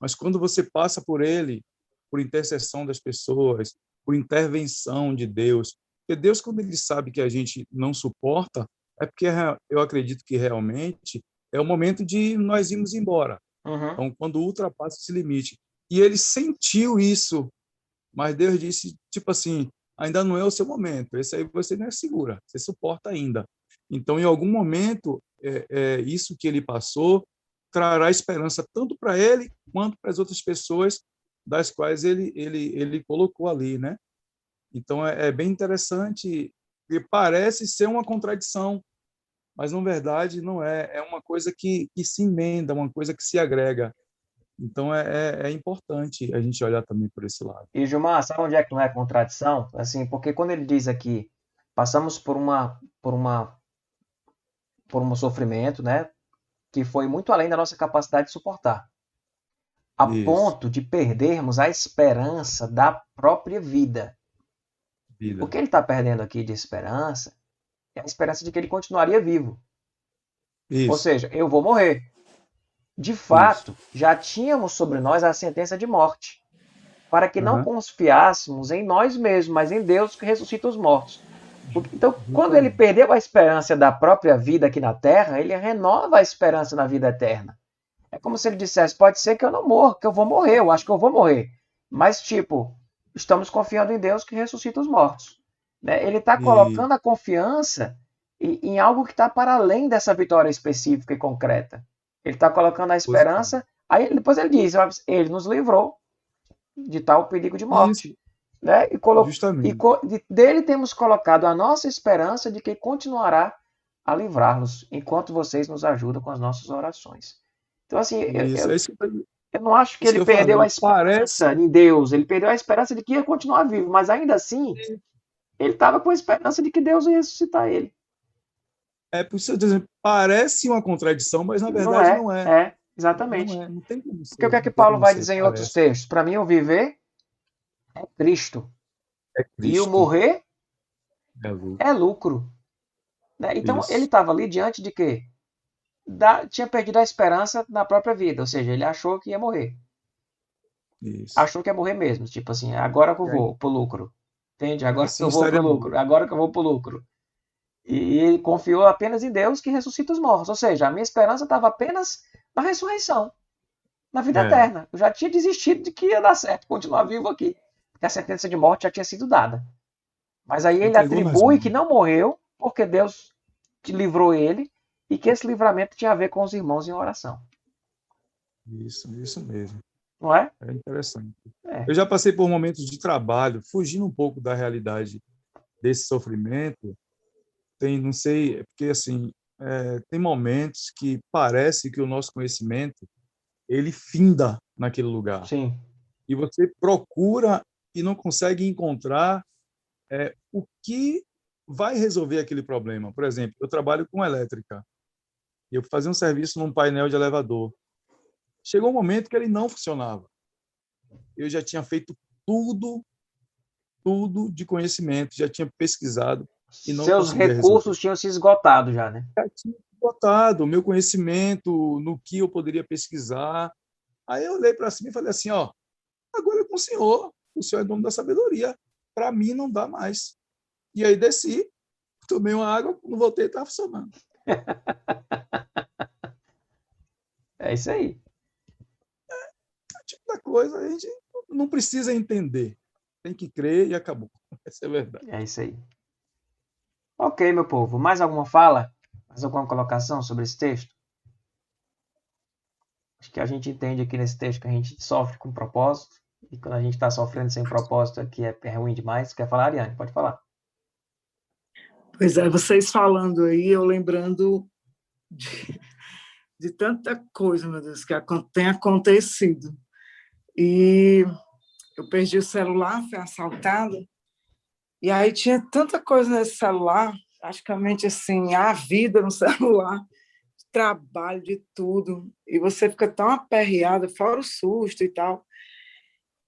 mas quando você passa por ele, por intercessão das pessoas, por intervenção de Deus, porque Deus quando ele sabe que a gente não suporta, é porque eu acredito que realmente é o momento de nós irmos embora. uhum, Então, quando ultrapassa esse limite. E ele sentiu isso, mas Deus disse, tipo assim, ainda não é o seu momento, esse aí você não é segura, você suporta ainda. Então, em algum momento, é, é, isso que ele passou trará esperança tanto para ele quanto para as outras pessoas das quais ele, ele, ele colocou ali, né? Então, é, é bem interessante, e parece ser uma contradição, mas na verdade não é. É uma coisa que, que se emenda, uma coisa que se agrega. Então é, é, é importante a gente olhar também por esse lado. E Gilmar, sabe onde é que não é contradição? Assim, porque quando ele diz aqui, passamos por uma, por uma, por um sofrimento, né, que foi muito além da nossa capacidade de suportar, a Isso. ponto de perdermos a esperança da própria vida. Vida. O que ele está perdendo aqui de esperança é a esperança de que ele continuaria vivo. Ou Isso. seja, eu vou morrer. De fato, já tínhamos sobre nós a sentença de morte, para que não Aham. confiássemos em nós mesmos, mas em Deus que ressuscita os mortos. Então, quando ele perdeu a esperança da própria vida aqui na terra, ele renova a esperança na vida eterna. É como se ele dissesse: pode ser que eu não morra, que eu vou morrer, eu acho que eu vou morrer. Mas, tipo, estamos confiando em Deus que ressuscita os mortos. né? Ele está E- colocando a confiança em, em algo que está para além dessa vitória específica e concreta. Ele está colocando a esperança. Aí depois ele diz: ele nos livrou de tal perigo de morte. Isso, Né? E, colo- justamente. e co- de- dele temos colocado a nossa esperança de que continuará a livrar-nos enquanto vocês nos ajudam com as nossas orações. Então, assim, eu, Isso, eu- é isso eu- eu não acho que ele que eu perdeu a esperança em Deus, ele perdeu a esperança de que ia continuar vivo, mas ainda assim, ele estava com a esperança de que Deus ia ressuscitar ele. É por isso que eu dizer, parece uma contradição, mas na verdade não é. Não é. é exatamente. Não é, não tem como ser, Porque o que é que Paulo vai dizer em outros textos? Para mim, o viver é Cristo. É Cristo. E o morrer é lucro. É lucro. Né? Então, Isso. ele estava ali diante de quê? Da, tinha perdido a esperança na própria vida, ou seja, ele achou que ia morrer. Isso. Achou que ia morrer mesmo. Tipo assim, agora que eu vou pro lucro. Entende? Agora Assim que eu vou pro lucro. Agora que eu vou pro lucro. E ele confiou apenas em Deus que ressuscita os mortos. Ou seja, a minha esperança estava apenas na ressurreição, na vida É. eterna. Eu já tinha desistido de que ia dar certo, continuar vivo aqui. Porque a sentença de morte já tinha sido dada. Mas aí ele Entregou atribui que não morreu, porque Deus te livrou ele, e que esse livramento tinha a ver com os irmãos em oração. Isso, isso mesmo. Não é? É interessante. É. Eu já passei por momentos de trabalho, fugindo um pouco da realidade desse sofrimento. Tem, não sei, é porque assim, é, tem momentos que parece que o nosso conhecimento ele finda naquele lugar. Sim. E você procura e não consegue encontrar é, o que vai resolver aquele problema. Por exemplo, eu trabalho com elétrica. E eu fazia um serviço num painel de elevador. Chegou um momento que ele não funcionava. Eu já tinha feito tudo, tudo de conhecimento, já tinha pesquisado Seus recursos resolver. tinham se esgotado já, né? Já tinha botado o meu conhecimento no que eu poderia pesquisar. Aí eu olhei para cima e falei assim, ó, agora é com o senhor, o senhor é dono da sabedoria. Para mim não dá mais. E aí desci, tomei uma água, quando voltei estava funcionando. É isso aí. Esse tipo da coisa a gente não precisa entender. Tem que crer e acabou. Essa é a verdade. É isso aí. Ok, meu povo. Mais alguma fala? Mais alguma colocação sobre esse texto? Acho que a gente entende aqui nesse texto que a gente sofre com propósito. E quando a gente está sofrendo sem propósito aqui é, é ruim demais. Quer falar, Ariane? Pode falar. Pois é, vocês falando aí, eu lembrando de, de tanta coisa, meu Deus, que tem acontecido. E eu perdi o celular, fui assaltada, e aí tinha tanta coisa nesse celular, praticamente assim, a vida no celular, de trabalho, de tudo, e você fica tão aperreada, fora o susto e tal.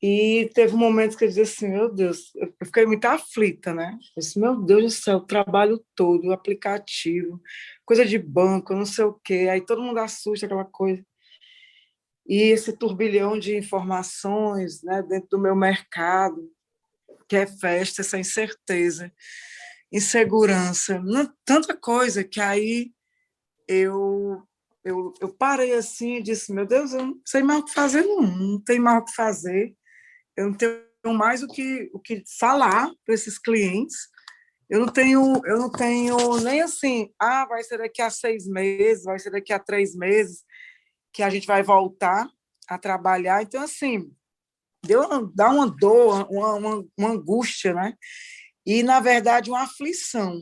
E teve um momento que eu disse assim, meu Deus, eu fiquei muito aflita, né? Eu disse, meu Deus do céu, trabalho todo, aplicativo, coisa de banco, não sei o quê. Aí todo mundo assusta aquela coisa. E esse turbilhão de informações né, dentro do meu mercado, que é festa, essa incerteza, insegurança, não- tanta coisa que aí eu, eu, eu parei assim e disse, meu Deus, eu não sei mais o que fazer, não, não tem mais o que fazer eu não tenho mais o que, o que falar para esses clientes. Eu não tenho, eu não tenho nem assim, ah, vai ser daqui a seis meses, vai ser daqui a três meses que a gente vai voltar a trabalhar. Então, assim, deu dá uma dor, uma, uma, uma angústia, né? E, na verdade, uma aflição.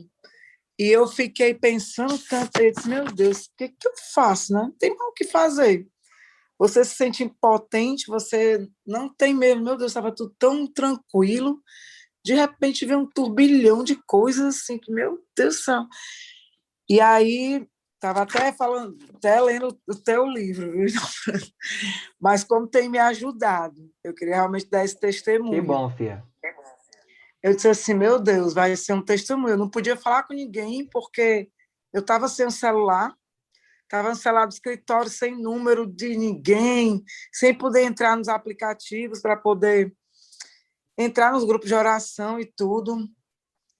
E eu fiquei pensando tanto, eu disse, meu Deus, o que, que eu faço, né? Não tem mais o que fazer você se sente impotente, você não tem mesmo, meu Deus, estava tudo tão tranquilo, de repente vem um turbilhão de coisas assim, que, meu Deus do céu. E aí, estava até falando, até lendo o teu livro, viu? mas como tem me ajudado, eu queria realmente dar esse testemunho. Que bom, Fia. Eu disse assim, meu Deus, vai ser um testemunho. Eu não podia falar com ninguém, porque eu estava sem o celular, estava no celular do escritório sem número de ninguém, sem poder entrar nos aplicativos para poder entrar nos grupos de oração e tudo.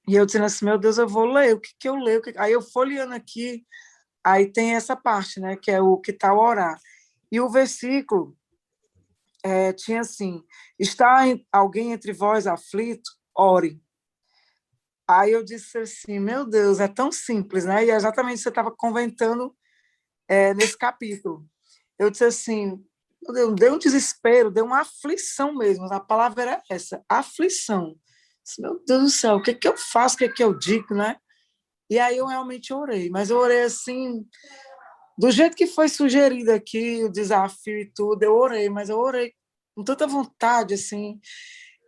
E eu dizendo assim, meu Deus, eu vou ler, o que, que eu leio? Aí eu folheando aqui, aí tem essa parte, né, que é o que está orar. E o versículo eh, tinha assim, está alguém entre vós aflito? Ore. Aí eu disse assim, meu Deus, é tão simples, né? E é exatamente você estava comentando é, nesse capítulo. Eu disse assim, meu Deus, deu um desespero, deu uma aflição mesmo. A palavra era essa, aflição. Disse, Meu Deus do céu, o que, que eu faço, o que, que eu digo, né? E aí eu realmente orei, mas eu orei assim, do jeito que foi sugerido aqui, o desafio e tudo, eu orei, mas eu orei com tanta vontade, assim,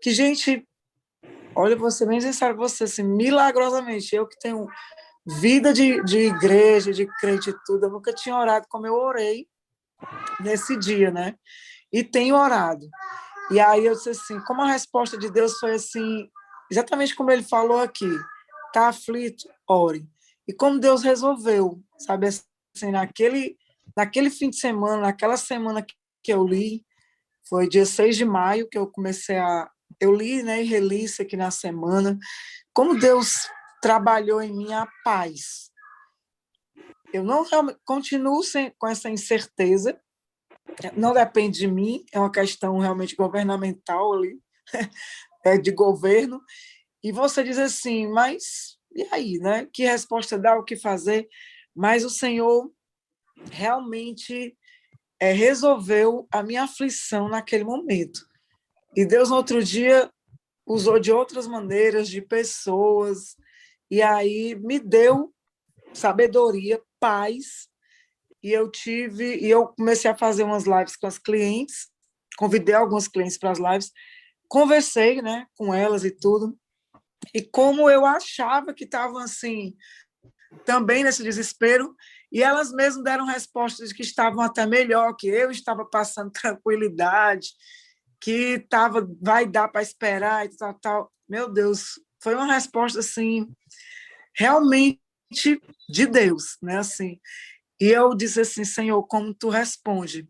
que, gente, olha, ser bem sincero você, assim, milagrosamente, eu que tenho vida de, de igreja, de crente e tudo, eu nunca tinha orado como eu orei nesse dia, né? E tenho orado. E aí eu disse assim, como a resposta de Deus foi assim, exatamente como ele falou aqui, tá aflito, ore. E como Deus resolveu, sabe assim, naquele, naquele fim de semana, naquela semana que eu li, foi dia 6 de maio que eu comecei a. Eu li né, e reli isso aqui na semana. Como Deus trabalhou em mim a paz. Eu não continuo sem, com essa incerteza, não depende de mim, é uma questão realmente governamental ali, é de governo. E você diz assim, mas e aí, né? Que resposta dá, o que fazer? Mas o Senhor realmente é, resolveu a minha aflição naquele momento. E Deus, no outro dia, usou de outras maneiras, de pessoas, e aí me deu sabedoria, paz, e eu tive, e eu comecei a fazer umas lives com as clientes, convidei alguns clientes para as lives, conversei, né, com elas e tudo, e como eu achava que estavam assim, também nesse desespero, e elas mesmas deram respostas que estavam até melhor, que eu estava passando tranquilidade, que tava, vai dar para esperar e tal, tal. Meu Deus, foi uma resposta assim, realmente de Deus, né? Assim, e eu disse assim, Senhor, como tu responde,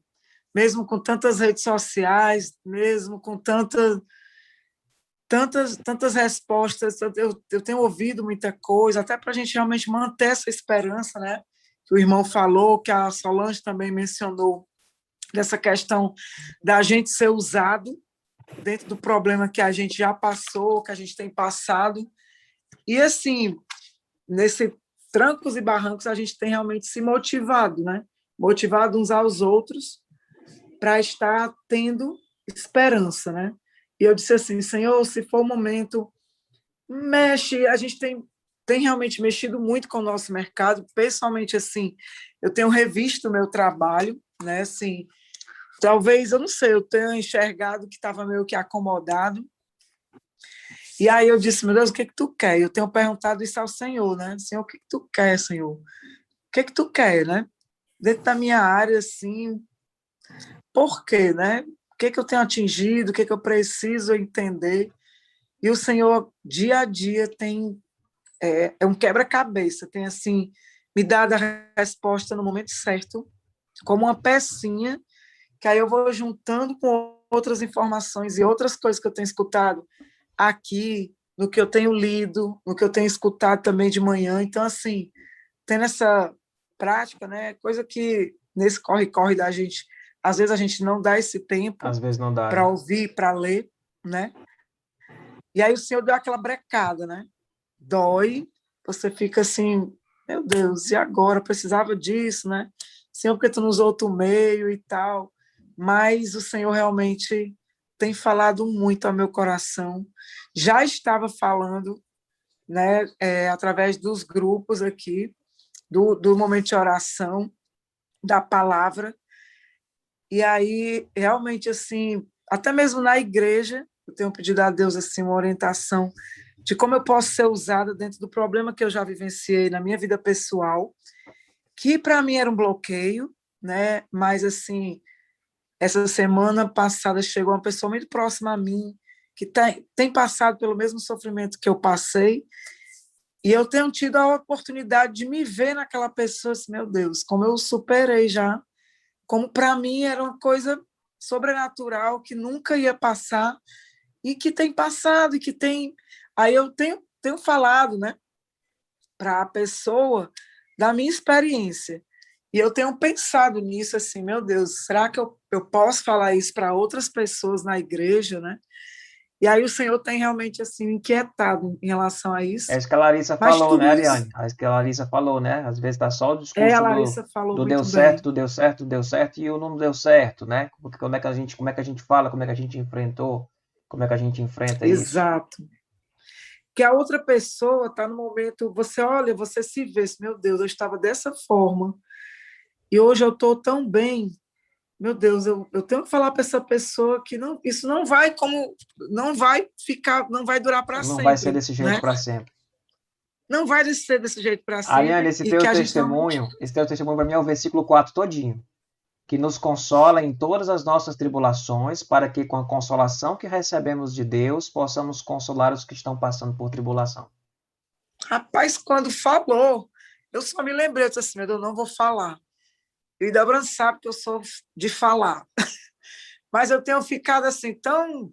mesmo com tantas redes sociais, mesmo com tantas tantas tantas respostas, eu, eu tenho ouvido muita coisa, até para a gente realmente manter essa esperança, né? que o irmão falou, que a Solange também mencionou, dessa questão da gente ser usado dentro do problema que a gente já passou, que a gente tem passado. E, assim, nesse trancos e barrancos, a gente tem realmente se motivado, né? Motivado uns aos outros para estar tendo esperança, né? E eu disse assim, Senhor, se for o momento, mexe, a gente tem tem realmente mexido muito com o nosso mercado, pessoalmente assim, eu tenho revisto o meu trabalho, né, assim, talvez, eu não sei, eu tenha enxergado que estava meio que acomodado, e aí eu disse, meu Deus, o que que tu quer? Eu tenho perguntado isso ao Senhor, né, Senhor, o que que tu quer, Senhor? O que que tu quer, né? Dentro da minha área, assim, por quê, né? O que que eu tenho atingido, o que que eu preciso entender? E o Senhor, dia a dia, tem é, é um quebra-cabeça, tem assim, me dado a resposta no momento certo, como uma pecinha, que aí eu vou juntando com outras informações e outras coisas que eu tenho escutado aqui, no que eu tenho lido, no que eu tenho escutado também de manhã. Então, assim, tendo essa prática, né, coisa que nesse corre-corre da gente, às vezes a gente não dá esse tempo para né? ouvir, para ler, né? E aí o Senhor deu aquela brecada, né? dói, você fica assim, meu Deus, e agora? Eu precisava disso, né? Senhor, porque tu nos outro meio e tal. Mas o Senhor realmente tem falado muito ao meu coração. Já estava falando, né, é, através dos grupos aqui, do, do momento de oração, da palavra. E aí, realmente, assim, até mesmo na igreja, eu tenho pedido a Deus assim uma orientação de como eu posso ser usada dentro do problema que eu já vivenciei na minha vida pessoal, que para mim era um bloqueio, né? Mas assim, essa semana passada chegou uma pessoa muito próxima a mim que tem, tem passado pelo mesmo sofrimento que eu passei, e eu tenho tido a oportunidade de me ver naquela pessoa, assim, meu Deus, como eu superei já, como para mim era uma coisa sobrenatural que nunca ia passar e que tem passado e que tem Aí eu tenho, tenho falado né, para a pessoa da minha experiência. E eu tenho pensado nisso assim, meu Deus, será que eu, eu posso falar isso para outras pessoas na igreja, né? E aí o Senhor tem realmente assim inquietado em relação a isso. É isso que a Larissa Mas falou, né, Ariane? É isso que a Larissa falou, né? Às vezes está só o discurso é, a Larissa do, do deu certo, do deu certo, deu certo e o não deu certo, né? Porque como é que a gente, como é que a gente fala, como é que a gente enfrentou, como é que a gente enfrenta isso? Exato que a outra pessoa está no momento, você olha, você se vê, meu Deus, eu estava dessa forma e hoje eu estou tão bem, meu Deus, eu, eu tenho que falar para essa pessoa que não, isso não vai como, não vai ficar, não vai durar para sempre. Não vai ser desse jeito né? para sempre. não vai ser desse jeito para sempre. Ariane, esse teu testemunho, esse teu testemunho para mim é o versículo 4 todinho. Que nos consola em todas as nossas tribulações, para que com a consolação que recebemos de Deus, possamos consolar os que estão passando por tribulação. Rapaz, quando falou, eu só me lembrei, eu disse assim, meu Deus, eu não vou falar. E Deborah sabe que eu sou de falar. Mas eu tenho ficado assim, tão.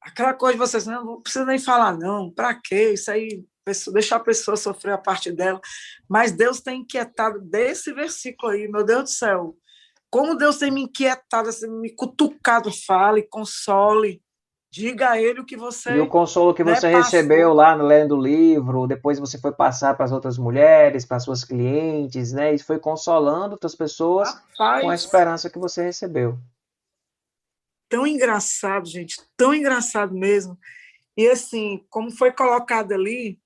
Aquela coisa de vocês, não, não precisa nem falar, não. Para quê? Isso aí, deixar a pessoa sofrer a parte dela. Mas Deus tem inquietado desse versículo aí, meu Deus do céu. Como Deus tem me inquietado, assim, me cutucado, fale, console. Diga a ele o que você. E o consolo que né, você recebeu lá no lendo o livro, depois você foi passar para as outras mulheres, para suas clientes, né? E foi consolando outras pessoas Rapaz, com a esperança que você recebeu. Tão engraçado, gente, tão engraçado mesmo. E assim, como foi colocado ali,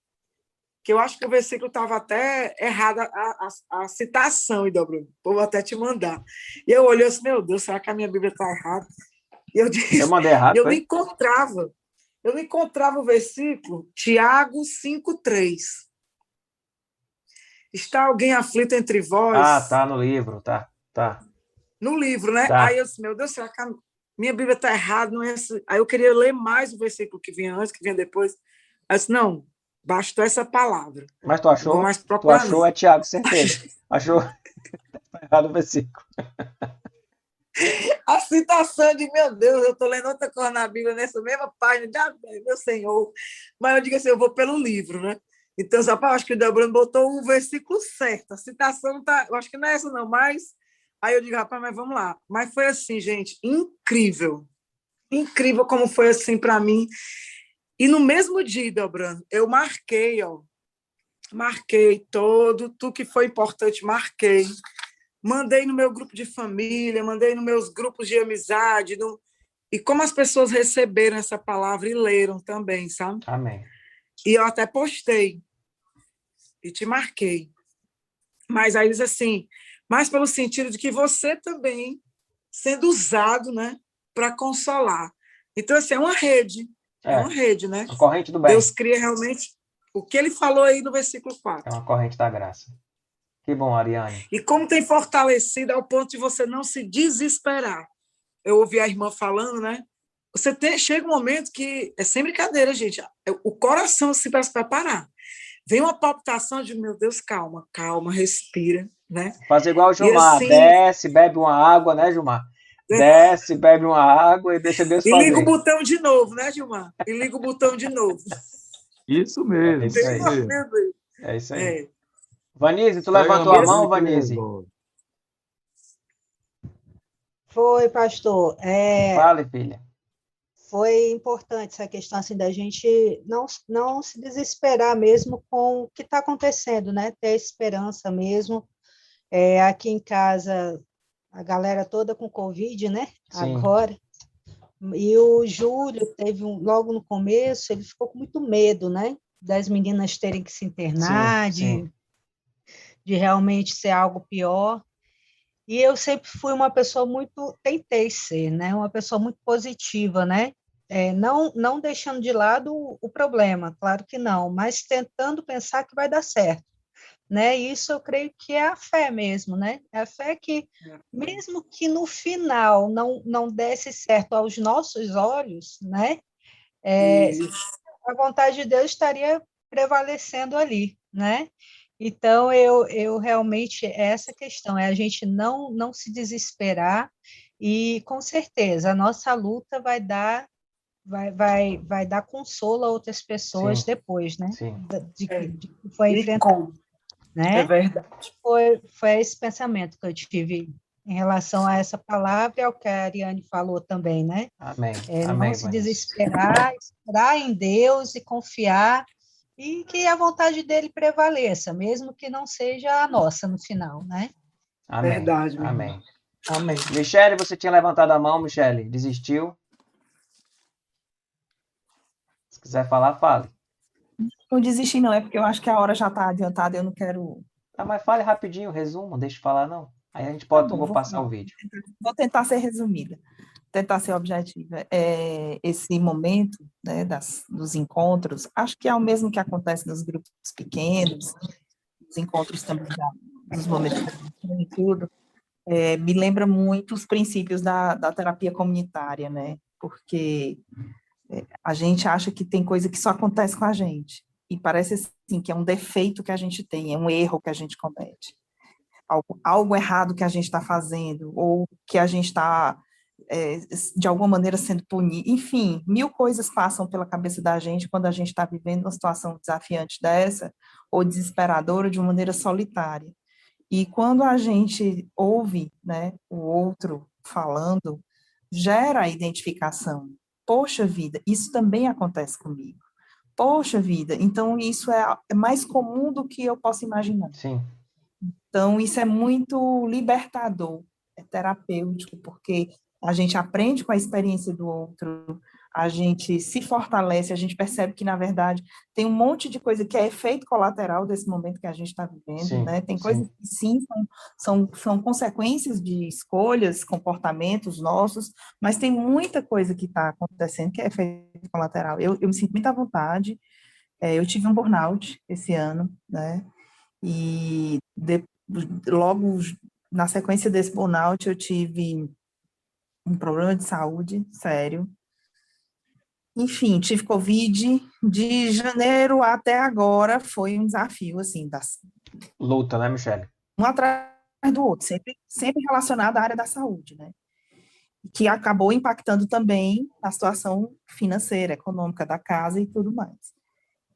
que eu acho que o versículo estava até errado, a, a, a citação, Bruno. Vou até te mandar. E eu olhei assim, meu Deus, será que a minha Bíblia está errada? Eu disse, eu errado. Eu não encontrava. Eu não encontrava o versículo Tiago 5:3. Está alguém aflito entre vós? Ah, tá no livro, tá, tá. No livro, né? Tá. Aí eu disse, meu Deus, será que a minha Bíblia está errada? Não é assim. Aí eu queria ler mais o versículo que vinha antes, que vinha depois. Aí eu disse, não, bastou essa palavra. Mas tu achou? tu achou é Tiago, certeza. achou? Está errado o versículo. a citação de, meu Deus, eu estou lendo outra coisa na Bíblia nessa mesma página, de, meu Senhor. Mas eu digo assim, eu vou pelo livro, né? Então, rapaz, acho que o Debrano botou o versículo certo. A citação tá, eu acho que não é essa não, mas aí eu digo, rapaz, mas vamos lá. Mas foi assim, gente, incrível. Incrível como foi assim para mim. E no mesmo dia, Debrano, eu marquei, ó, marquei todo, tudo que foi importante, marquei mandei no meu grupo de família, mandei nos meus grupos de amizade, no... e como as pessoas receberam essa palavra e leram também, sabe? Amém. E eu até postei e te marquei. Mas aí diz assim, mas pelo sentido de que você também sendo usado, né, para consolar. Então assim, é uma rede, é, é uma rede, né? A corrente do bem. Deus cria realmente o que ele falou aí no versículo 4. É uma corrente da graça. Que bom, Ariane. E como tem fortalecido ao ponto de você não se desesperar. Eu ouvi a irmã falando, né? Você tem, chega um momento que é sem brincadeira, gente. O coração se parece para parar. Vem uma palpitação de meu Deus, calma, calma, respira, né? Faz igual o Gilmar, assim, desce, bebe uma água, né, Gilmar? É. Desce, bebe uma água e deixa Deus e fazer. E liga o botão de novo, né, Gilmar? E liga o botão de novo. Isso mesmo. É isso aí. É isso aí. É. Vanise, tu levantou a mão, Vanise? Foi, pastor. É, Fale, filha. Foi importante essa questão assim da gente não, não se desesperar mesmo com o que está acontecendo, né? Ter esperança mesmo. É, aqui em casa, a galera toda com Covid, né? Sim. Agora. E o Júlio teve um, logo no começo, ele ficou com muito medo, né? Das meninas terem que se internar, sim, de de realmente ser algo pior. E eu sempre fui uma pessoa muito, tentei ser, né? Uma pessoa muito positiva, né? É, não, não deixando de lado o, o, problema, claro que não, mas tentando pensar que vai dar certo, né? Isso eu creio que é a fé mesmo, né? É a fé que, mesmo que no final não, não desse certo aos nossos olhos, né? É, a vontade de Deus estaria prevalecendo ali, né? Então, eu, eu realmente, essa questão é a gente não, não se desesperar e, com certeza, a nossa luta vai dar vai, vai, vai dar consolo a outras pessoas Sim. depois, né? Sim. De, de, de que foi enfrentado. Né? É verdade. Foi, foi esse pensamento que eu tive em relação a essa palavra e ao que a Ariane falou também, né? Amém. É, Amém, não se desesperar, esperar em Deus e confiar e que a vontade dele prevaleça, mesmo que não seja a nossa no final, né? Amém. Verdade. Amém. Amém. Michele, você tinha levantado a mão, Michele. Desistiu? Se quiser falar, fale. Não desisti, não, é porque eu acho que a hora já está adiantada, eu não quero. Ah, mas fale rapidinho, resumo, deixa eu falar, não. Aí a gente pode, tá bom, vou, vou passar o vídeo. Vou tentar ser resumida. Tentar ser objetiva, é, esse momento né, das, dos encontros, acho que é o mesmo que acontece nos grupos pequenos, os encontros também da, dos momentos e tudo, é, me lembra muito os princípios da, da terapia comunitária, né? Porque é, a gente acha que tem coisa que só acontece com a gente, e parece assim que é um defeito que a gente tem, é um erro que a gente comete. Algo, algo errado que a gente está fazendo, ou que a gente está é, de alguma maneira sendo punido. Enfim, mil coisas passam pela cabeça da gente quando a gente está vivendo uma situação desafiante dessa, ou desesperadora, de uma maneira solitária. E quando a gente ouve né, o outro falando, gera a identificação. Poxa vida, isso também acontece comigo. Poxa vida, então isso é, é mais comum do que eu posso imaginar. Sim. Então, isso é muito libertador, é terapêutico, porque a gente aprende com a experiência do outro, a gente se fortalece, a gente percebe que, na verdade, tem um monte de coisa que é efeito colateral desse momento que a gente está vivendo, Sim, né? Tem sim. coisas que, sim, são, são, são consequências de escolhas, comportamentos nossos, mas tem muita coisa que está acontecendo que é efeito colateral. Eu, eu me sinto muito à vontade, é, eu tive um burnout esse ano, né? E de, logo na sequência desse burnout eu tive um problema de saúde sério. Enfim, tive Covid de janeiro até agora, foi um desafio, assim, das, Luta, né, Michele? um atrás do outro, sempre, sempre relacionado à área da saúde, né? Que acabou impactando também a situação financeira, econômica da casa e tudo mais.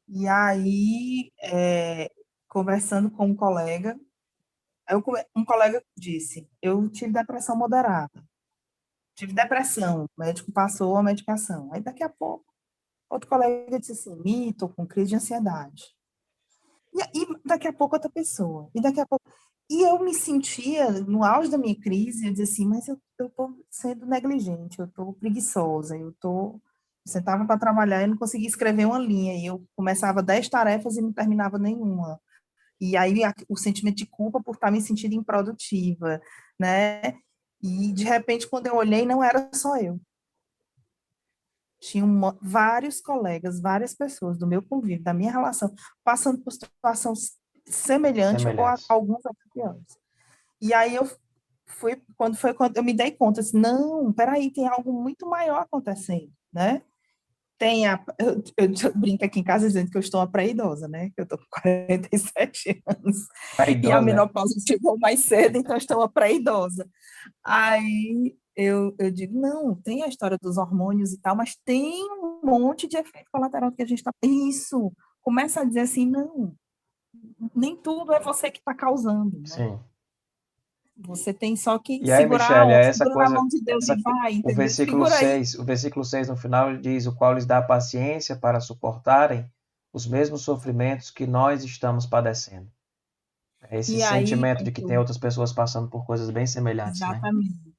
E aí, é, conversando com um colega, eu um colega disse: Eu tive depressão moderada, tive depressão, o médico passou a medicação. Aí, daqui a pouco, outro colega disse assim: Mi, estou com crise de ansiedade. E, e daqui a pouco outra pessoa, e daqui a pouco. E eu me sentia, no auge da minha crise, eu dizia assim, mas eu estou sendo negligente, eu estou preguiçosa, eu estou... Sentava para trabalhar e não conseguia escrever uma linha, e eu começava dez tarefas e não terminava nenhuma. E aí a- o sentimento de culpa por estar me sentindo improdutiva, né? E de repente, quando eu olhei, não era só eu. Tinha uma- vários colegas, várias pessoas do meu convívio, da minha relação, passando por situação s- semelhante ou a- alguns piores. E aí eu fui, quando foi quando eu me dei conta, assim, não, peraí, tem algo muito maior acontecendo, né? Tem a, eu, eu brinco aqui em casa dizendo que eu estou uma pré-idosa, né? Que eu estou com 47 anos. E a menopausa chegou mais cedo, então estou uma pré-idosa. Aí eu, eu digo, não, tem a história dos hormônios e tal, mas tem um monte de efeito colateral que a gente está. Isso, começa a dizer assim, não, nem tudo é você que está causando, né? Sim. Você tem só que E aí, segurar Michele, é essa coisa, mão de Deus essa, e vai, o entendeu? versículo Segura aí. 6, o versículo 6 no final diz, o qual lhes dá paciência para suportarem os mesmos sofrimentos que nós estamos padecendo. É esse E aí, sentimento de que tem outras pessoas passando por coisas bem semelhantes, né? Exatamente.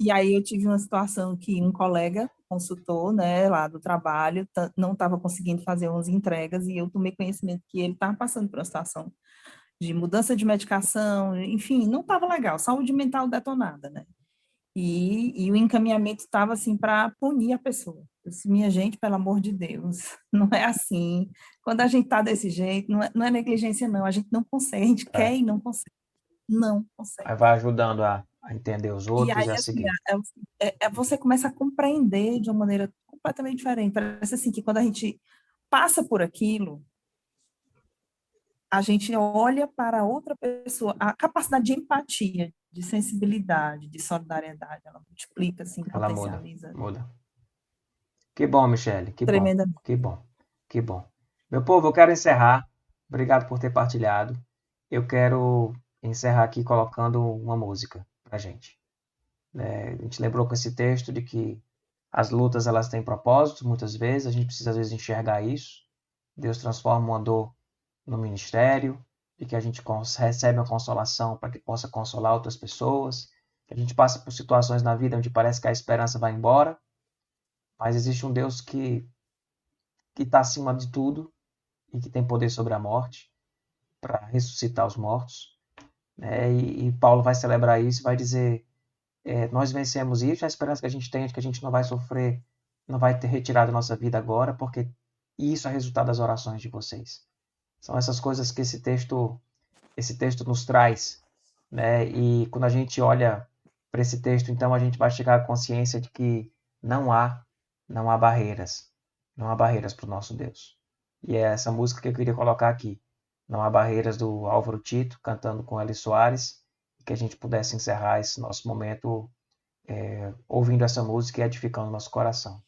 E aí eu tive uma situação que um colega consultor, né, lá do trabalho, não estava conseguindo fazer umas entregas e eu tomei conhecimento que ele estava passando por uma situação de mudança de medicação, enfim, não estava legal, saúde mental detonada, né? E, e o encaminhamento estava assim para punir a pessoa. Eu disse, minha gente, pelo amor de Deus, não é assim. Quando a gente está desse jeito, não é, não é negligência, não. A gente não consegue, a gente É. quer e não consegue. Não consegue. Aí vai ajudando a, a entender os E outros aí, e a assim, seguir. é- é- é- você começa a compreender de uma maneira completamente diferente. Parece assim que quando a gente passa por aquilo, a gente olha para outra pessoa, a capacidade de empatia, de sensibilidade, de solidariedade, ela multiplica, assim, Ela muda, potencializa muda. Que bom, Michele, que bom, tremendamente. que bom, que bom. Meu povo, eu quero encerrar. Obrigado por ter partilhado. Eu quero encerrar aqui colocando uma música pra gente. né? a gente lembrou com esse texto de que as lutas elas têm propósitos, muitas vezes, a gente precisa às vezes enxergar isso. Deus transforma uma dor no ministério, e que a gente recebe a consolação para que possa consolar outras pessoas. Que a gente passa por situações na vida onde parece que a esperança vai embora, mas existe um Deus que que está acima de tudo e que tem poder sobre a morte para ressuscitar os mortos. né? E, e Paulo vai celebrar isso, vai dizer é, nós vencemos isso, a esperança que a gente tem é que a gente não vai sofrer, não vai ter retirado da nossa vida agora, porque isso é resultado das orações de vocês. São essas coisas que esse texto, esse texto nos traz, né? E quando a gente olha para esse texto, então a gente vai chegar à consciência de que não há, não há barreiras, não há barreiras para o nosso Deus. E é essa música que eu queria colocar aqui. Não há barreiras do Álvaro Tito, cantando com Eli Soares, que a gente pudesse encerrar esse nosso momento é, ouvindo essa música e edificando nosso coração.